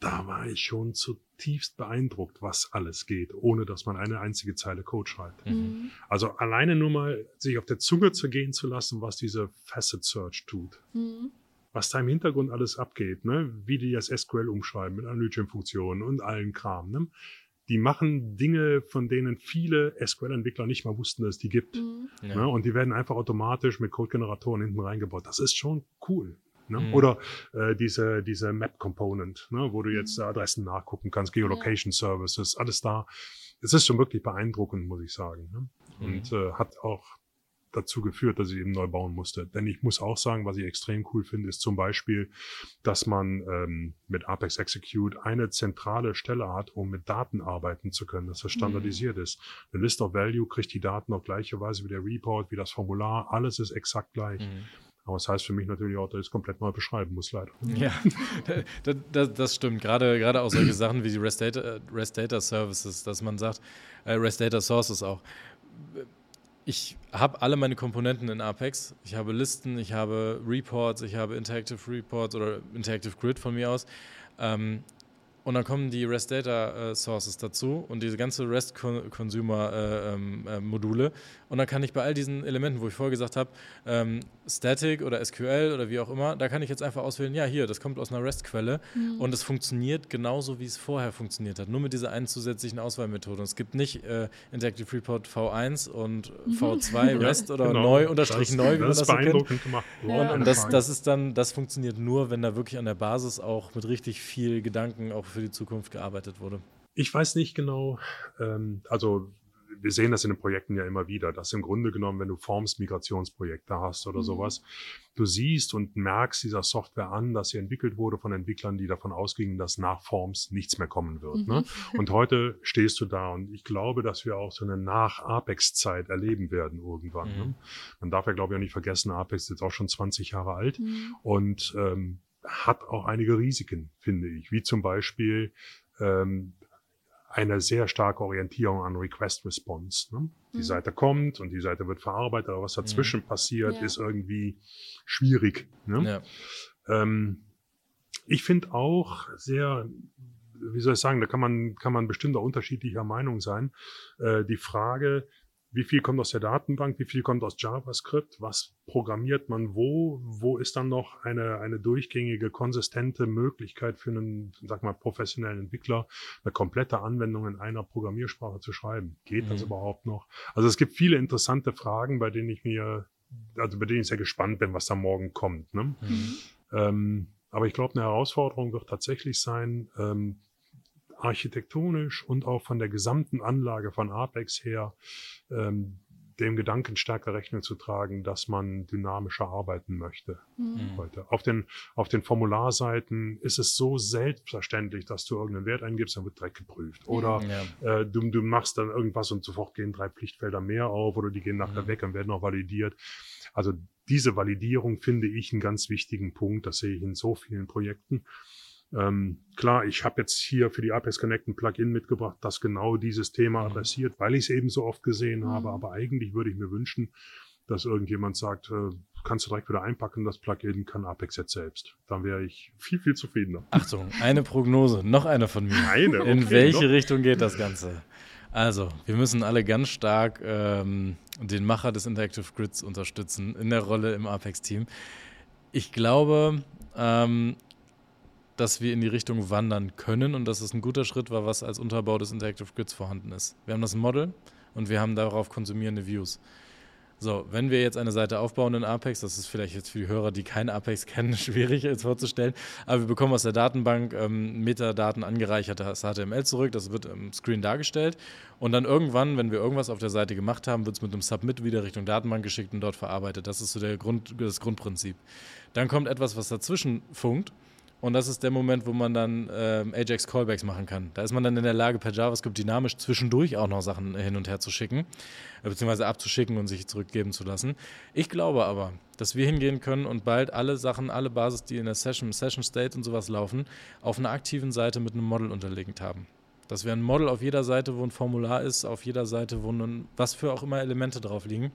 da war ich schon zutiefst beeindruckt, was alles geht, ohne dass man eine einzige Zeile Code schreibt. Mhm. Also alleine nur mal sich auf der Zunge zu gehen zu lassen, was diese Facet Search tut. Mhm. Was da im Hintergrund alles abgeht, ne? wie die das SQL umschreiben mit Analytium-Funktionen und allen Kram. Ne? Die machen Dinge, von denen viele SQL-Entwickler nicht mal wussten, dass es die gibt. Mhm. Ja. Ne? Und die werden einfach automatisch mit Code-Generatoren hinten reingebaut. Das ist schon cool. Ne? Mhm. Oder äh, diese, diese Map-Component, ne? wo du jetzt mhm. Adressen nachgucken kannst, Geolocation Services, alles da. Es ist schon wirklich beeindruckend, muss ich sagen. Ne? Mhm. Und äh, hat auch dazu geführt, dass ich eben neu bauen musste. Denn ich muss auch sagen, was ich extrem cool finde, ist zum Beispiel, dass man ähm, mit Apex Execute eine zentrale Stelle hat, um mit Daten arbeiten zu können, dass das standardisiert mhm. ist. Eine List of Value kriegt die Daten auf gleiche Weise wie der Report, wie das Formular, alles ist exakt gleich. Mhm. Aber das heißt für mich natürlich auch, dass ich es komplett neu beschreiben muss, leider. Ja, das, das, das, stimmt. Gerade, gerade auch solche Sachen wie die REST Data, REST Data Services, dass man sagt, äh, REST Data Sources auch. Ich habe alle meine Komponenten in Apex. Ich habe Listen, ich habe Reports, ich habe Interactive Reports oder Interactive Grid von mir aus. Ähm, und dann kommen die REST Data äh, Sources dazu und diese ganze REST Consumer äh, ähm, äh, Module. Und dann kann ich bei all diesen Elementen, wo ich vorher gesagt habe, ähm, Static oder SQL oder wie auch immer, da kann ich jetzt einfach auswählen, ja, hier, das kommt aus einer REST-Quelle mhm. und es funktioniert genauso, wie es vorher funktioniert hat. Nur mit dieser einen zusätzlichen Auswahlmethode. Und es gibt nicht äh, Interactive Report V1 und mhm. V2 REST ja, oder genau. neu unterstrich neu, wie man das so kennt. Gemacht. Ja. Und, und das, das ist dann, das funktioniert nur, wenn da wirklich an der Basis auch mit richtig viel Gedanken auch für die Zukunft gearbeitet wurde? Ich weiß nicht genau. Ähm, also wir sehen das in den Projekten ja immer wieder, dass im Grunde genommen, wenn du Forms-Migrationsprojekte hast oder mhm. sowas, du siehst und merkst dieser Software an, dass sie entwickelt wurde von Entwicklern, die davon ausgingen, dass nach Forms nichts mehr kommen wird. Ne? Mhm. Ne? Und heute stehst du da und ich glaube, dass wir auch so eine Nach-Apex-Zeit erleben werden irgendwann. Ne? Mhm. Ne? Man darf ja, glaube ich, auch nicht vergessen, Apex ist jetzt auch schon 20 Jahre alt mhm. und ähm, hat auch einige Risiken, finde ich, wie zum Beispiel ähm, eine sehr starke Orientierung an Request Response. Ne? Die mhm. Seite kommt und die Seite wird verarbeitet, aber was dazwischen mhm. passiert, ja. ist irgendwie schwierig. Ne? Ja. Ähm, ich finde auch sehr, wie soll ich sagen, da kann man, kann man bestimmt auch unterschiedlicher Meinung sein. Äh, die Frage, wie viel kommt aus der Datenbank, wie viel kommt aus JavaScript, was programmiert man wo, wo ist dann noch eine, eine durchgängige, konsistente Möglichkeit für einen, sag mal, professionellen Entwickler, eine komplette Anwendung in einer Programmiersprache zu schreiben. Geht mhm. das überhaupt noch? Also es gibt viele interessante Fragen, bei denen ich mir, also bei denen ich sehr gespannt bin, was da morgen kommt. Ne? Mhm. Ähm, aber ich glaube, eine Herausforderung wird tatsächlich sein, ähm, architektonisch und auch von der gesamten Anlage von Apex her ähm, dem Gedanken stärker Rechnung zu tragen, dass man dynamischer arbeiten möchte mhm. heute. Auf den, auf den Formularseiten ist es so selbstverständlich, dass du irgendeinen Wert eingibst, dann wird direkt geprüft. Oder ja. äh, du, du machst dann irgendwas und sofort gehen drei Pflichtfelder mehr auf oder die gehen nachher mhm. weg und werden noch validiert. Also diese Validierung finde ich einen ganz wichtigen Punkt. Das sehe ich in so vielen Projekten. Ähm, klar, ich habe jetzt hier für die Apex Connect ein Plugin mitgebracht, das genau dieses Thema mhm. adressiert, weil ich es eben so oft gesehen mhm. habe. Aber eigentlich würde ich mir wünschen, dass irgendjemand sagt, äh, kannst du direkt wieder einpacken, das Plugin kann Apex jetzt selbst. Dann wäre ich viel, viel zufriedener. Achtung, eine Prognose, noch eine von mir. Eine, okay, In welche noch? Richtung geht das Ganze? Also, wir müssen alle ganz stark ähm, den Macher des Interactive Grids unterstützen in der Rolle im Apex-Team. Ich glaube, ähm, dass wir in die Richtung wandern können und dass es ein guter Schritt war, was als Unterbau des Interactive Grids vorhanden ist. Wir haben das Model und wir haben darauf konsumierende Views. So, wenn wir jetzt eine Seite aufbauen in Apex, das ist vielleicht jetzt für die Hörer, die kein Apex kennen, schwierig jetzt vorzustellen, aber wir bekommen aus der Datenbank ähm, Metadaten angereichertes HTML zurück, das wird im Screen dargestellt und dann irgendwann, wenn wir irgendwas auf der Seite gemacht haben, wird es mit einem Submit wieder Richtung Datenbank geschickt und dort verarbeitet. Das ist so der Grund, das Grundprinzip. Dann kommt etwas, was dazwischen funkt und das ist der Moment, wo man dann ähm, Ajax Callbacks machen kann. Da ist man dann in der Lage, per JavaScript dynamisch zwischendurch auch noch Sachen hin und her zu schicken, äh, beziehungsweise abzuschicken und sich zurückgeben zu lassen. Ich glaube aber, dass wir hingehen können und bald alle Sachen, alle Basis, die in der Session, Session State und sowas laufen, auf einer aktiven Seite mit einem Model unterlegt haben. Dass wir ein Model auf jeder Seite, wo ein Formular ist, auf jeder Seite, wo nun, was für auch immer Elemente drauf liegen,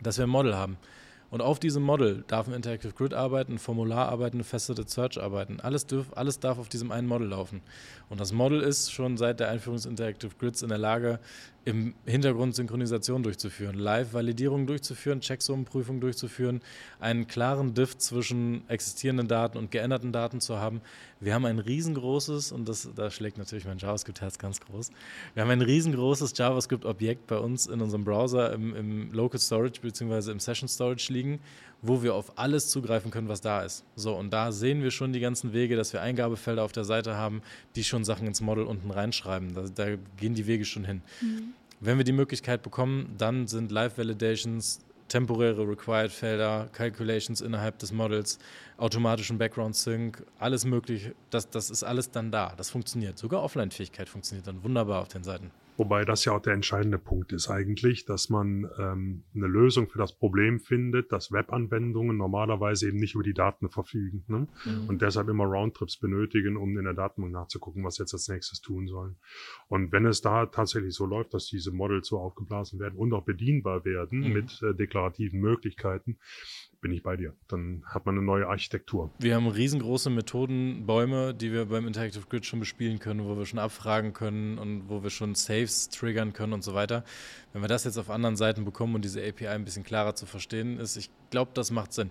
dass wir ein Model haben. Und auf diesem Model darf ein Interactive Grid arbeiten, ein Formular arbeiten, eine Faceted Search arbeiten. Alles, dürf, alles darf auf diesem einen Model laufen. Und das Model ist schon seit der Einführung des Interactive Grids in der Lage, im Hintergrund Synchronisation durchzuführen, Live-Validierung durchzuführen, Checksummenprüfung durchzuführen, einen klaren Diff zwischen existierenden Daten und geänderten Daten zu haben. Wir haben ein riesengroßes, und das, da schlägt natürlich mein JavaScript-Herz ganz groß, wir haben ein riesengroßes JavaScript-Objekt bei uns in unserem Browser im, im Local Storage bzw. im Session Storage liegen, wo wir auf alles zugreifen können, was da ist. So, und da sehen wir schon die ganzen Wege, dass wir Eingabefelder auf der Seite haben, die schon Sachen ins Model unten reinschreiben. Da, da gehen die Wege schon hin. Mhm. Wenn wir die Möglichkeit bekommen, dann sind Live-Validations, temporäre Required-Felder, Calculations innerhalb des Models, automatischen Background-Sync, alles möglich. Das, das ist alles dann da. Das funktioniert. Sogar Offline-Fähigkeit funktioniert dann wunderbar auf den Seiten. Wobei das ja auch der entscheidende Punkt ist eigentlich, dass man ähm, eine Lösung für das Problem findet, dass Webanwendungen normalerweise eben nicht über die Daten verfügen ne? Mhm. und deshalb immer Roundtrips benötigen, um in der Datenbank nachzugucken, was jetzt als nächstes tun sollen. Und wenn es da tatsächlich so läuft, dass diese Models so aufgeblasen werden und auch bedienbar werden mhm. mit äh, deklarativen Möglichkeiten, bin ich bei dir. Dann hat man eine neue Architektur. Wir haben riesengroße Methodenbäume, die wir beim Interactive Grid schon bespielen können, wo wir schon abfragen können und wo wir schon Saves triggern können und so weiter. Wenn wir das jetzt auf anderen Seiten bekommen und diese API ein bisschen klarer zu verstehen ist, ich glaube, das macht Sinn.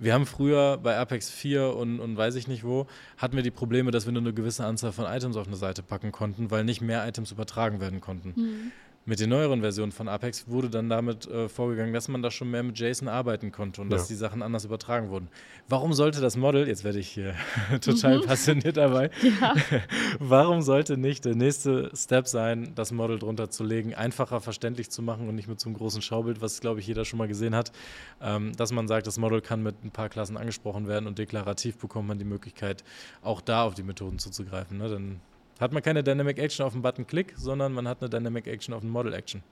Wir haben früher bei Apex 4 und, und weiß ich nicht wo, hatten wir die Probleme, dass wir nur eine gewisse Anzahl von Items auf eine Seite packen konnten, weil nicht mehr Items übertragen werden konnten. Mhm. Mit den neueren Versionen von Apex wurde dann damit äh, vorgegangen, dass man da schon mehr mit JSON arbeiten konnte und ja. dass die Sachen anders übertragen wurden. Warum sollte das Model, jetzt werde ich hier total mhm. passioniert dabei, ja. warum sollte nicht der nächste Step sein, das Model drunter zu legen, einfacher verständlich zu machen und nicht mit so einem großen Schaubild, was glaube ich jeder schon mal gesehen hat, ähm, dass man sagt, das Model kann mit ein paar Klassen angesprochen werden und deklarativ bekommt man die Möglichkeit, auch da auf die Methoden zuzugreifen. Ne? Dann hat man keine Dynamic Action auf den Button Klick, sondern man hat eine Dynamic Action auf den Model Action.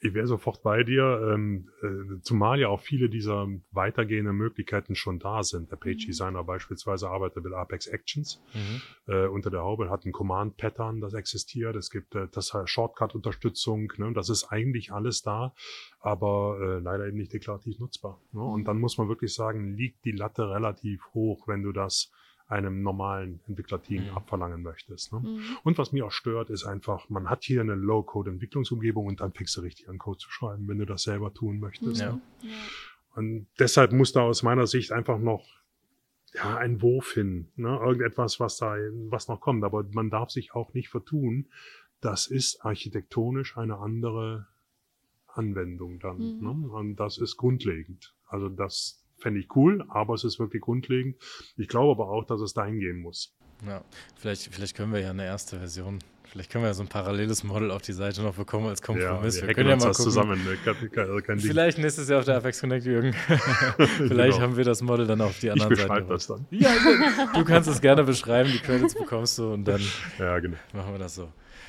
Ich wäre sofort bei dir, ähm, äh, zumal ja auch viele dieser weitergehenden Möglichkeiten schon da sind. Der Page mhm. Designer mhm. beispielsweise arbeitet mit Apex Actions mhm. äh, unter der Haube, hat ein Command Pattern, das existiert. Es gibt äh, das Shortcut-Unterstützung. Ne? Das ist eigentlich alles da, aber äh, leider eben nicht deklarativ nutzbar. Ne? Und dann muss man wirklich sagen, liegt die Latte relativ hoch, wenn du das einem normalen Entwicklerteam mhm. abverlangen möchtest. Ne? Mhm. Und was mir auch stört, ist einfach, man hat hier eine Low-Code-Entwicklungsumgebung und dann fängst du richtig an, Code zu schreiben, wenn du das selber tun möchtest. Ja. Ne? Ja. Und deshalb muss da aus meiner Sicht einfach noch ja, ein Wurf hin, ne? irgendetwas, was da, was noch kommt. Aber man darf sich auch nicht vertun. Das ist architektonisch eine andere Anwendung dann. Mhm. Ne? Und das ist grundlegend. Also das fände ich cool, aber es ist wirklich grundlegend. Ich glaube aber auch, dass es dahin gehen muss. Ja, vielleicht, vielleicht können wir ja eine erste Version Vielleicht können wir ja so ein paralleles Model auf die Seite noch bekommen als Kompromiss. Ja, wir, können ja mal gucken. zusammen. Ne? Kein, kein, kein Vielleicht nächstes Jahr auf der Apex Connect, Jürgen. Vielleicht genau. haben wir das Model dann auf die anderen ich Seite. das dann. Ja, du kannst es gerne beschreiben, die Credits bekommst du und dann ja, genau. machen wir das so.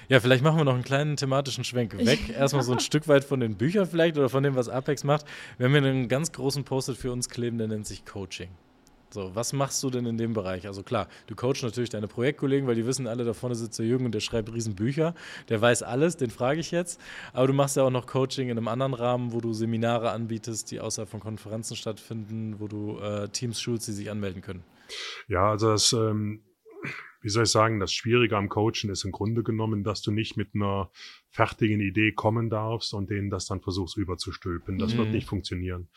Ja, vielleicht machen wir noch einen kleinen thematischen Schwenk weg. Erstmal so ein Stück weit von den Büchern vielleicht oder von dem, was Apex macht. Wir haben hier einen ganz großen Post-it für uns kleben, der nennt sich Coaching. So, was machst du denn in dem Bereich? Also klar, du coachst natürlich deine Projektkollegen, weil die wissen alle, da vorne sitzt der Jürgen und der schreibt Riesenbücher. Der weiß alles, den frage ich jetzt. Aber du machst ja auch noch Coaching in einem anderen Rahmen, wo du Seminare anbietest, die außerhalb von Konferenzen stattfinden, wo du äh, Teams schulst, die sich anmelden können. Ja, also das, ähm, wie soll ich sagen, das Schwierige am Coachen ist im Grunde genommen, dass du nicht mit einer fertigen Idee kommen darfst und denen das dann versuchst überzustülpen. Das mhm. wird nicht funktionieren.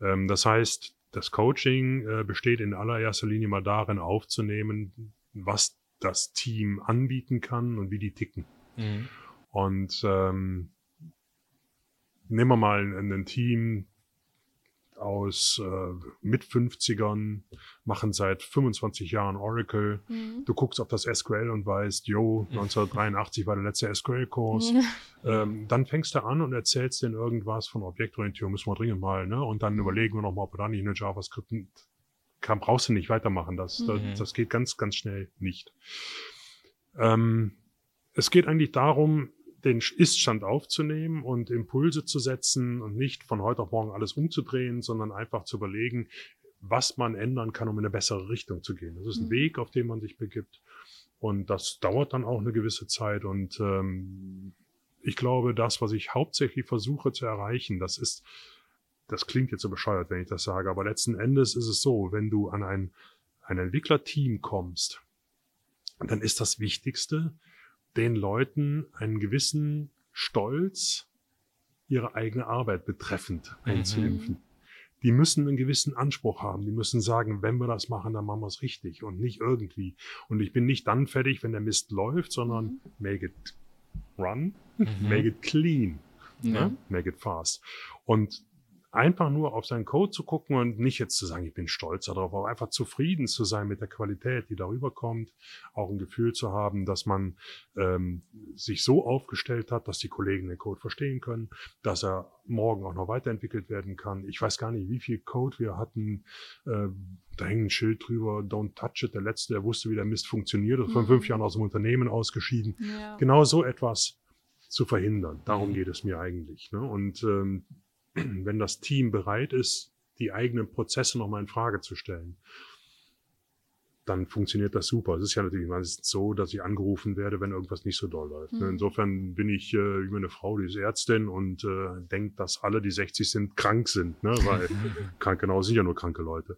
Ähm, das heißt, das Coaching äh, besteht in allererster Linie mal darin aufzunehmen, was das Team anbieten kann und wie die ticken. Mhm. Und ähm, nehmen wir mal ein, ein Team aus äh, mit 50ern, machen seit 25 Jahren Oracle. Mhm. Du guckst auf das SQL und weißt, yo, 1983 war der letzte SQL-Kurs. Ähm, dann fängst du an und erzählst denen irgendwas von Objektorientierung, müssen wir dringend mal, ne? Und dann überlegen wir nochmal, ob wir da nicht eine JavaScript kann, brauchst du nicht weitermachen. Das, das, Mhm. das geht ganz, ganz schnell nicht. Ähm, es geht eigentlich darum, den Ist-Stand aufzunehmen und Impulse zu setzen und nicht von heute auf morgen alles umzudrehen, sondern einfach zu überlegen, was man ändern kann, um in eine bessere Richtung zu gehen. Das ist ein Mhm. Weg, auf den man sich begibt. Und das dauert dann auch eine gewisse Zeit. Und ähm, ich glaube, das, was ich hauptsächlich versuche zu erreichen, das ist, das klingt jetzt so bescheuert, wenn ich das sage, aber letzten Endes ist es so, wenn du an ein, ein Entwicklerteam kommst, dann ist das Wichtigste, den Leuten einen gewissen Stolz ihre eigene Arbeit betreffend Mhm. einzuimpfen. Die müssen einen gewissen Anspruch haben. Die müssen sagen, wenn wir das machen, dann machen wir es richtig und nicht irgendwie. Und ich bin nicht dann fertig, wenn der Mist läuft, sondern make it run, Mhm. make it clean, Ja. ne? make it fast. Und einfach nur auf seinen Code zu gucken und nicht jetzt zu sagen, ich bin stolz darauf, aber einfach zufrieden zu sein mit der Qualität, die darüber kommt, auch ein Gefühl zu haben, dass man ähm, sich so aufgestellt hat, dass die Kollegen den Code verstehen können, dass er morgen auch noch weiterentwickelt werden kann. Ich weiß gar nicht, wie viel Code wir hatten. Äh, da hängt ein Schild drüber, don't touch it. Der letzte, der wusste, wie der Mist funktioniert, ist vor Mhm. fünf Jahren aus dem Unternehmen ausgeschieden Ja. genau so etwas zu verhindern. Darum Mhm. geht es mir eigentlich. Ne? Und ähm, wenn das Team bereit ist, die eigenen Prozesse nochmal in Frage zu stellen, dann funktioniert das super. Es ist ja natürlich meistens so, dass ich angerufen werde, wenn irgendwas nicht so doll läuft. ne? Mhm. Insofern bin ich äh, wie meine Frau, die ist Ärztin und äh, denkt, dass alle, die 60 sind, krank sind, ne? weil krank, genau, sind ja nur kranke Leute.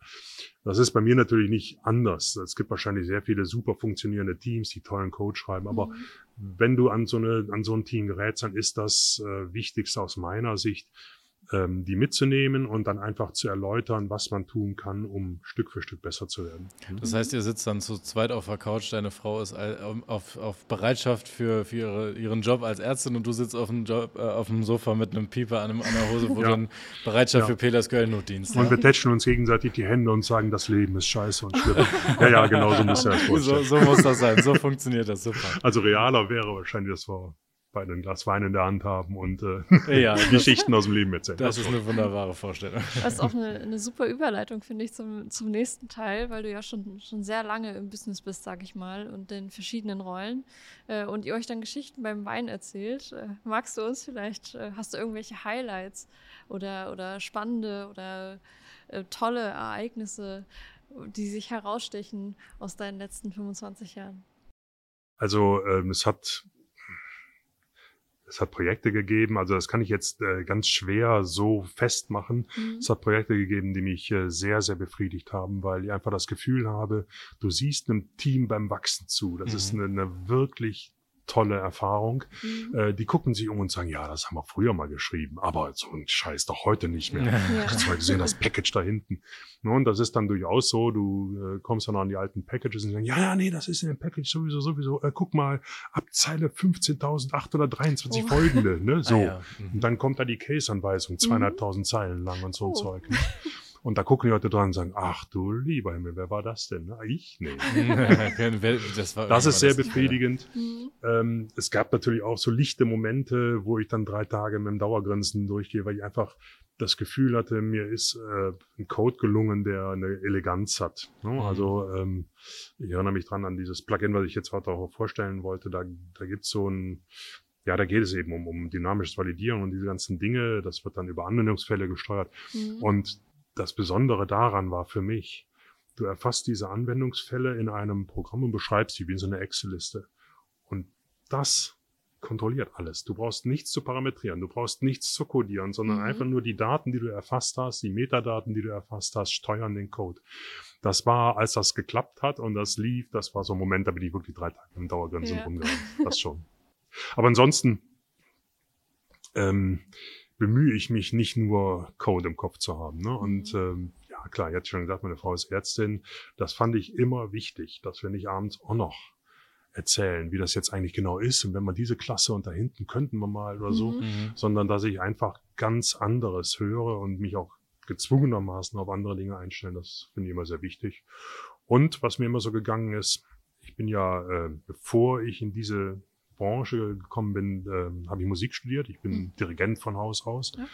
Das ist bei mir natürlich nicht anders. Es gibt wahrscheinlich sehr viele super funktionierende Teams, die tollen Code schreiben, aber Mhm. wenn du an so, eine, an so ein Team gerätst, dann ist das äh, Wichtigste aus meiner Sicht, ähm, die mitzunehmen und dann einfach zu erläutern, was man tun kann, um Stück für Stück besser zu werden. Das heißt, ihr sitzt dann zu zweit auf der Couch, deine Frau ist all- auf, auf Bereitschaft für, für ihre, ihren Job als Ärztin und du sitzt auf dem, Job, äh, auf dem Sofa mit einem Pieper an, einem, an der Hose, wo Ja. dann Bereitschaft Ja. für Peters Notdienst. Und Ja? wir tätschen uns gegenseitig die Hände und sagen, das Leben ist scheiße und schlimm. ja, ja, genau so muss das So, vorstellen. so muss das sein, so funktioniert das super. Also realer wäre wahrscheinlich, dass wir beide ein Glas Wein in der Hand haben und äh, Ja, das, Geschichten aus dem Leben erzählen. das ist eine wunderbare Vorstellung. Das ist auch eine, eine super Überleitung, finde ich, zum, zum nächsten Teil, weil du ja schon, schon sehr lange im Business bist, sag ich mal, und in verschiedenen Rollen. Äh, und ihr euch dann Geschichten beim Wein erzählt. Äh, magst du uns vielleicht, äh, hast du irgendwelche Highlights oder, oder spannende oder äh, tolle Ereignisse, die sich herausstechen aus deinen letzten 25 Jahren? Also ähm, es hat es hat Projekte gegeben, also das kann ich jetzt äh, ganz schwer so festmachen. Mhm. Es hat Projekte gegeben, die mich äh, sehr, sehr befriedigt haben, weil ich einfach das Gefühl habe, du siehst einem Team beim Wachsen zu. Das Mhm. ist eine, eine wirklich tolle Erfahrung. Mhm. Äh, die gucken sich um und sagen, ja, das haben wir früher mal geschrieben, aber so ein Scheiß doch heute nicht mehr. Ja. Hast du mal gesehen, das Package da hinten. Ne, Und das ist dann durchaus so, du äh, kommst dann an die alten Packages und sagst, ja, ja, nee, das ist in dem Package sowieso, sowieso. Äh, guck mal, ab Zeile 15.823 Oh. folgende, ne? So. Ah, ja. Mhm. Und dann kommt da die Case-Anweisung, zweieinhalbtausend Zeilen lang und so ein Oh. Zeug. Ne? Und da gucken die Leute dran und sagen, ach du lieber Himmel, wer war das denn? Na, ich? Nee. das, Das ist sehr befriedigend. Mhm. Ähm, es gab natürlich auch so lichte Momente, wo ich dann drei Tage mit dem Dauergrinsen durchgehe, weil ich einfach das Gefühl hatte, mir ist äh, ein Code gelungen, der eine Eleganz hat. Ne? Mhm. Also ähm, ich erinnere mich dran an dieses Plugin, was ich jetzt heute auch vorstellen wollte. Da, da gibt's so ein, ja, da geht es eben um, um dynamisches Validieren und diese ganzen Dinge. Das wird dann über Anwendungsfälle gesteuert. Mhm. Und das Besondere daran war für mich, du erfasst diese Anwendungsfälle in einem Programm und beschreibst sie wie in so einer Excel-Liste. Und das kontrolliert alles. Du brauchst nichts zu parametrieren, du brauchst nichts zu codieren, sondern Mhm. einfach nur die Daten, die du erfasst hast, die Metadaten, die du erfasst hast, steuern den Code. Das war, als das geklappt hat und das lief, das war so ein Moment, da bin ich wirklich drei Tage im Dauergrinsen Ja. rumgerannt. Das schon. Aber ansonsten ähm, bemühe ich mich nicht nur Code im Kopf zu haben. Ne? Und ähm, ja, klar, jetzt schon gesagt, meine Frau ist Ärztin. Das fand ich immer wichtig, dass wir nicht abends auch noch erzählen, wie das jetzt eigentlich genau ist und wenn man diese Klasse und da hinten könnten wir mal oder so, Mhm. Mhm. sondern dass ich einfach ganz anderes höre und mich auch gezwungenermaßen auf andere Dinge einstellen. Das finde ich immer sehr wichtig. Und was mir immer so gegangen ist, ich bin ja, äh, bevor ich in diese Branche gekommen bin, äh, habe ich Musik studiert. Ich bin Mhm. Dirigent von Haus aus. Ja.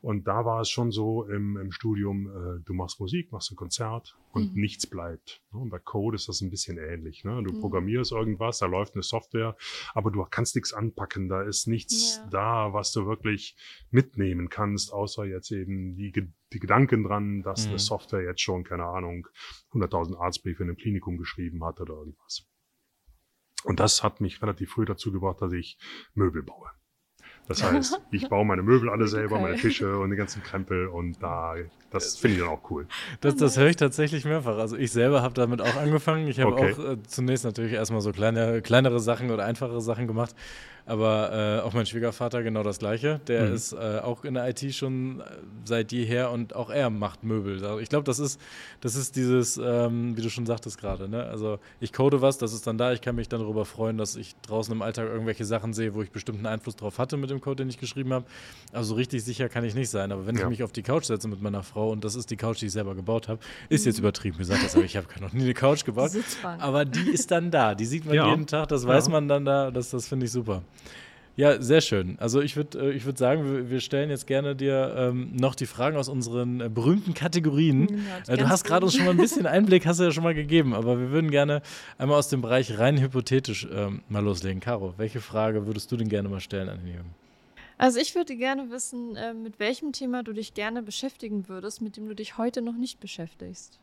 Und da war es schon so im, im Studium, äh, du machst Musik, machst ein Konzert und Mhm. nichts bleibt. Ne? Und bei Code ist das ein bisschen ähnlich. Ne? Du Mhm. programmierst irgendwas, da läuft eine Software, aber du kannst nichts anpacken. Da ist nichts Ja. da, was du wirklich mitnehmen kannst, außer jetzt eben die, die Gedanken dran, dass Mhm. eine Software jetzt schon, keine Ahnung, 100.000 Arztbriefe in einem Klinikum geschrieben hat oder irgendwas. Und das hat mich relativ früh dazu gebracht, dass ich Möbel baue. Das heißt, ich baue meine Möbel alle selber, Okay. meine Tische und den ganzen Krempel und da, das finde ich dann auch cool. Das, das höre ich tatsächlich mehrfach. Also ich selber habe damit auch angefangen. Ich habe Okay. auch äh, zunächst natürlich erstmal so kleine, kleinere Sachen oder einfachere Sachen gemacht. Aber äh, auch mein Schwiegervater genau das gleiche. Der Mhm. ist äh, auch in der IT schon äh, seit jeher und auch er macht Möbel. Also Ich glaube, das ist, das ist dieses, ähm, wie du schon sagtest gerade. Ne? Also ich code was, das ist dann da. Ich kann mich dann darüber freuen, dass ich draußen im Alltag irgendwelche Sachen sehe, wo ich bestimmten Einfluss drauf hatte mit dem Code, den ich geschrieben habe. Also so richtig sicher kann ich nicht sein. Aber wenn Ja. ich mich auf die Couch setze mit meiner Frau und das ist die Couch, die ich selber gebaut habe, ist jetzt übertrieben gesagt, das, aber ich habe noch nie eine Couch gebaut. Sitzbank. Aber die ist dann da. Die sieht man Ja. jeden Tag, das weiß Ja. man dann da. Das, das finde ich super. Ja, sehr schön. Also ich würde ich würd sagen, wir, stellen jetzt gerne dir ähm, noch die Fragen aus unseren äh, berühmten Kategorien. Ja, Äh, du hast gerade uns schon mal ein bisschen Einblick, hast du ja schon mal gegeben, aber wir würden gerne einmal aus dem Bereich rein hypothetisch ähm, mal loslegen. Caro, welche Frage würdest du denn gerne mal stellen an den Jürgen? Also ich würde gerne wissen, äh, mit welchem Thema du dich gerne beschäftigen würdest, mit dem du dich heute noch nicht beschäftigst.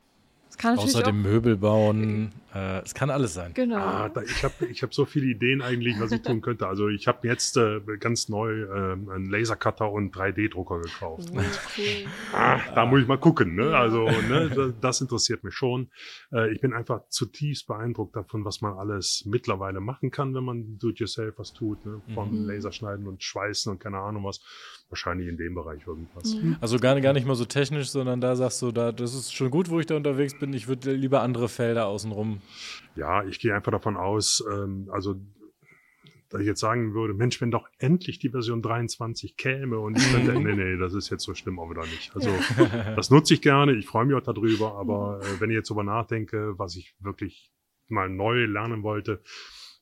Das kann natürlich Außer dem auch, Möbel bauen, äh, es kann alles sein. Genau. Ah, da, ich habe ich hab so viele Ideen eigentlich, was ich tun könnte. Also ich habe jetzt äh, ganz neu äh, einen Lasercutter und 3D-Drucker gekauft. Oh, cool. Ah, da muss ich mal gucken. Ne? Ja. Also ne, das, das interessiert mich schon. Äh, ich bin einfach zutiefst beeindruckt davon, was man alles mittlerweile machen kann, wenn man do-it-yourself was tut. Ne? Von Mhm. Laserschneiden und Schweißen und keine Ahnung was. Wahrscheinlich in dem Bereich irgendwas. Mhm. Also gar, gar nicht mal so technisch, sondern da sagst du, da, das ist schon gut, wo ich da unterwegs bin. Ich würde lieber andere Felder außenrum. Ja, ich gehe einfach davon aus, ähm, also da ich jetzt sagen würde, Mensch, wenn doch endlich die Version 23 käme und ich könnte, nee, nee, das ist jetzt so schlimm auch wieder nicht. Also das nutze ich gerne, ich freue mich auch darüber, aber äh, wenn ich jetzt darüber nachdenke, was ich wirklich mal neu lernen wollte,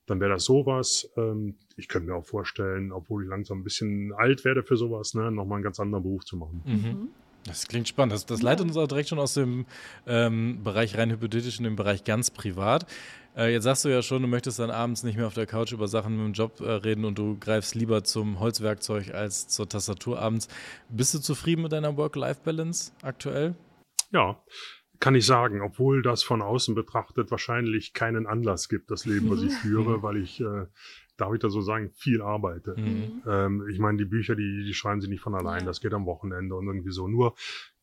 dann wäre das sowas. Ähm, ich könnte mir auch vorstellen, obwohl ich langsam ein bisschen alt werde für sowas, ne, nochmal einen ganz anderen Beruf zu machen. Mhm. Mhm. Das klingt spannend. Das, das Ja. leitet uns auch direkt schon aus dem ähm, Bereich rein hypothetisch in den Bereich ganz privat. Äh, jetzt sagst du ja schon, du möchtest dann abends nicht mehr auf der Couch über Sachen mit dem Job äh, reden und du greifst lieber zum Holzwerkzeug als zur Tastatur abends. Bist du zufrieden mit deiner Work-Life-Balance aktuell? Ja, kann ich sagen, obwohl das von außen betrachtet wahrscheinlich keinen Anlass gibt, das Leben, was ich führe, weil ich, äh, darf ich da so sagen, viel arbeite. Mhm. Ähm, ich meine, die Bücher, die, die schreiben sie nicht von allein, das geht am Wochenende und irgendwie so. Nur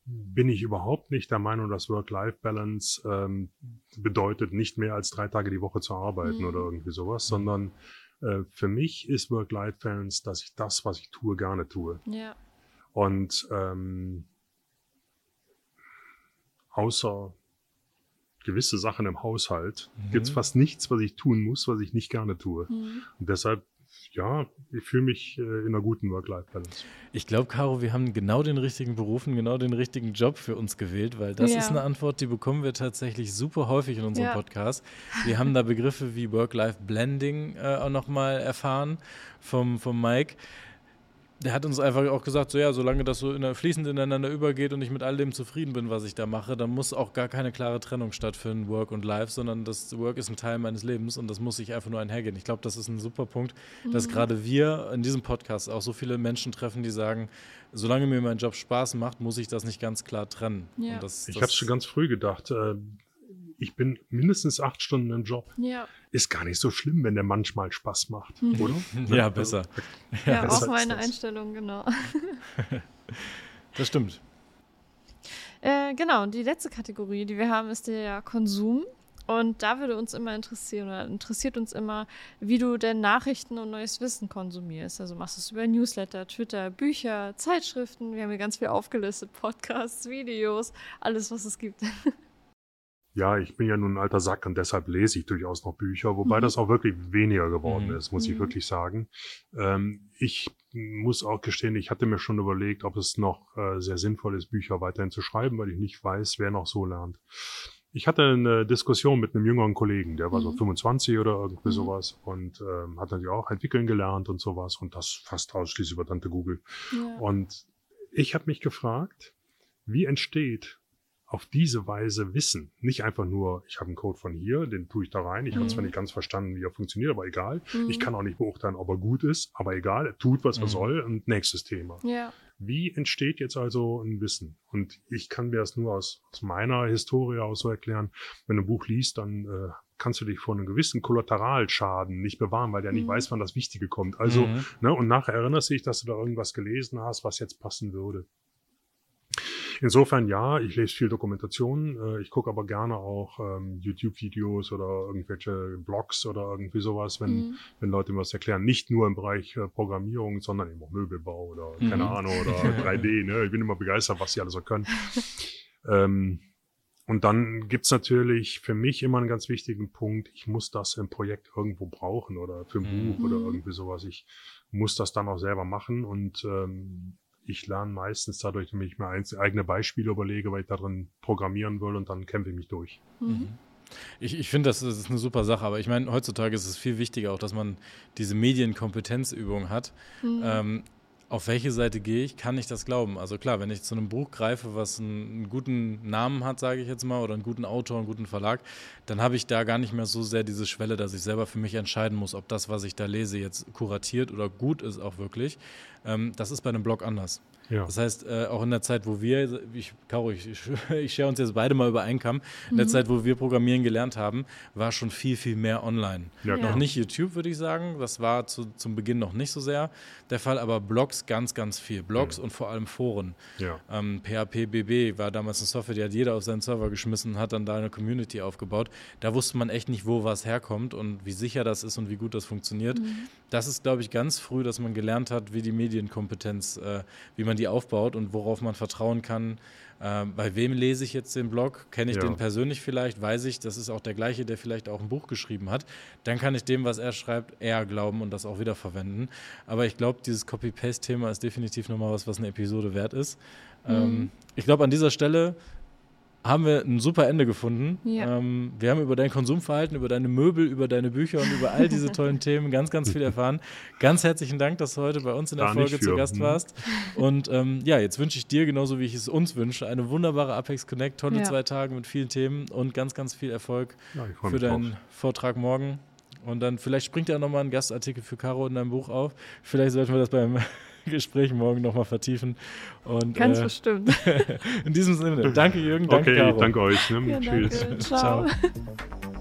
bin ich überhaupt nicht der Meinung, dass Work-Life-Balance ähm, bedeutet, nicht mehr als drei Tage die Woche zu arbeiten Mhm. oder irgendwie sowas, sondern äh, für mich ist Work-Life-Balance, dass ich das, was ich tue, gerne tue. Ja. Und ähm, außer gewisse Sachen im Haushalt Mhm. gibt's fast nichts, was ich tun muss, was ich nicht gerne tue. Mhm. Und deshalb, ja, ich fühle mich äh, in einer guten Work-Life-Balance. Ich glaube, Caro, wir haben genau den richtigen Beruf und genau den richtigen Job für uns gewählt, weil das Ja. ist eine Antwort, die bekommen wir tatsächlich super häufig in unserem Ja. Podcast. Wir haben da Begriffe wie Work-Life-Blending äh, auch nochmal erfahren vom, vom Mike. Der hat uns einfach auch gesagt, so ja, solange das so in fließend ineinander übergeht und ich mit all dem zufrieden bin, was ich da mache, dann muss auch gar keine klare Trennung stattfinden, Work und Life, sondern das Work ist ein Teil meines Lebens und das muss sich einfach nur einhergehen. Ich glaube, das ist ein super Punkt, dass Mhm. gerade wir in diesem Podcast auch so viele Menschen treffen, die sagen, solange mir mein Job Spaß macht, muss ich das nicht ganz klar trennen. Ja. Und das, Ich habe schon ganz früh gedacht, äh, ich bin mindestens acht Stunden im Job. Ja. Ist gar nicht so schlimm, wenn der manchmal Spaß macht, Mhm. oder? Ja, Also, besser. Ja, das auch meine das. Einstellung, genau. Das stimmt. Äh, genau, und die letzte Kategorie, die wir haben, ist der Konsum. Und da würde uns immer interessieren, oder interessiert uns immer, wie du denn Nachrichten und neues Wissen konsumierst. Also machst du es über Newsletter, Twitter, Bücher, Zeitschriften. Wir haben hier ganz viel aufgelistet, Podcasts, Videos, alles, was es gibt. ja, ich bin ja nun ein alter Sack und deshalb lese ich durchaus noch Bücher, wobei mhm. das auch wirklich weniger geworden mhm. ist, muss ich mhm. wirklich sagen. Ähm, ich muss auch gestehen, ich hatte mir schon überlegt, ob es noch äh, sehr sinnvoll ist, Bücher weiterhin zu schreiben, weil ich nicht weiß, wer noch so lernt. Ich hatte eine Diskussion mit einem jüngeren Kollegen, der war mhm. so 25 oder irgendwie mhm. sowas und ähm, hat natürlich auch entwickeln gelernt und sowas und das fast ausschließlich über Tante Google. Ja. Und ich habe mich gefragt, wie entsteht auf diese Weise Wissen. Nicht einfach nur, ich habe einen Code von hier, den tue ich da rein. Ich mhm. habe zwar nicht ganz verstanden, wie er funktioniert, aber egal. Mhm. Ich kann auch nicht beurteilen, ob er gut ist, aber egal, er tut, was mhm. er soll. Und nächstes Thema. Ja. Wie entsteht jetzt also ein Wissen? Und ich kann mir das nur aus, aus meiner Historie aus so erklären. Wenn du ein Buch liest, dann äh, kannst du dich vor einem gewissen Kollateralschaden nicht bewahren, weil der nicht mhm. weiß, wann das Wichtige kommt. Also, mhm. ne, und nachher erinnerst du dich, dass du da irgendwas gelesen hast, was jetzt passen würde. Insofern ja, ich lese viel Dokumentation, äh, ich gucke aber gerne auch ähm, YouTube-Videos oder irgendwelche Blogs oder irgendwie sowas, wenn, mhm. wenn Leute mir was erklären. Nicht nur im Bereich äh, Programmierung, sondern eben auch Möbelbau oder mhm. keine Ahnung oder 3D. Ne? Ich bin immer begeistert, was sie alle so können. ähm, und dann gibt's natürlich für mich immer einen ganz wichtigen Punkt, ich muss das im Projekt irgendwo brauchen oder für ein mhm. Buch oder irgendwie sowas. Ich muss das dann auch selber machen und ähm, ich lerne meistens dadurch, wenn ich mir eigene Beispiele überlege, weil ich darin programmieren will und dann kämpfe ich mich durch. Mhm. mhm. Ich, ich finde, das ist eine super Sache, aber ich meine, heutzutage ist es viel wichtiger auch, dass man diese Medienkompetenzübung hat. Mhm. Ähm, auf welche Seite gehe ich, kann ich das glauben? Also klar, wenn ich zu einem Buch greife, was einen, einen guten Namen hat, sage ich jetzt mal, oder einen guten Autor, einen guten Verlag, dann habe ich da gar nicht mehr so sehr diese Schwelle, dass ich selber für mich entscheiden muss, ob das, was ich da lese, jetzt kuratiert oder gut ist auch wirklich. Ähm, das ist bei einem Blog anders. Ja. Das heißt, äh, auch in der Zeit, wo wir, ich, Caro, ich, ich, ich share uns jetzt beide mal über Kamm, in der mhm. Zeit, wo wir Programmieren gelernt haben, war schon viel, viel mehr online. Ja, noch nicht YouTube, würde ich sagen. Das war zu, zum Beginn noch nicht so sehr der Fall, aber Blogs ganz, ganz viel. Blogs ja. und vor allem Foren. Ja. Ähm, PHP BB war damals eine Software, die hat jeder auf seinen Server geschmissen und hat dann da eine Community aufgebaut. Da wusste man echt nicht, wo was herkommt und wie sicher das ist und wie gut das funktioniert. Mhm. Das ist, glaube ich, ganz früh, dass man gelernt hat, wie die Medienkompetenz, äh, wie man die aufbaut und worauf man vertrauen kann. Äh, bei wem lese ich jetzt den Blog? Kenne ich ja. den persönlich vielleicht? Weiß ich, das ist auch der gleiche, der vielleicht auch ein Buch geschrieben hat. Dann kann ich dem, was er schreibt, eher glauben und das auch wieder verwenden. Aber ich glaube, dieses Copy-Paste-Thema ist definitiv nochmal was, was eine Episode wert ist. Mhm. Ähm, ich glaube, an dieser Stelle haben wir ein super Ende gefunden. Ja. Ähm, wir haben über dein Konsumverhalten, über deine Möbel, über deine Bücher und über all diese tollen Themen ganz, ganz viel erfahren. Ganz herzlichen Dank, dass du heute bei uns in der Gar Folge zu Gast hm. warst. Und ähm, ja, jetzt wünsche ich dir, genauso wie ich es uns wünsche, eine wunderbare Apex Connect, tolle ja. zwei Tage mit vielen Themen und ganz, ganz viel Erfolg ja, für deinen drauf. Vortrag morgen. Und dann vielleicht springt ja nochmal ein Gastartikel für Caro in deinem Buch auf. Vielleicht sollten wir das beim Gespräch morgen nochmal vertiefen. Und, Ganz äh, bestimmt. in diesem Sinne, danke Jürgen, danke okay, Caro. danke euch. Ne? Ja, Tschüss. Danke. Ciao. Ciao.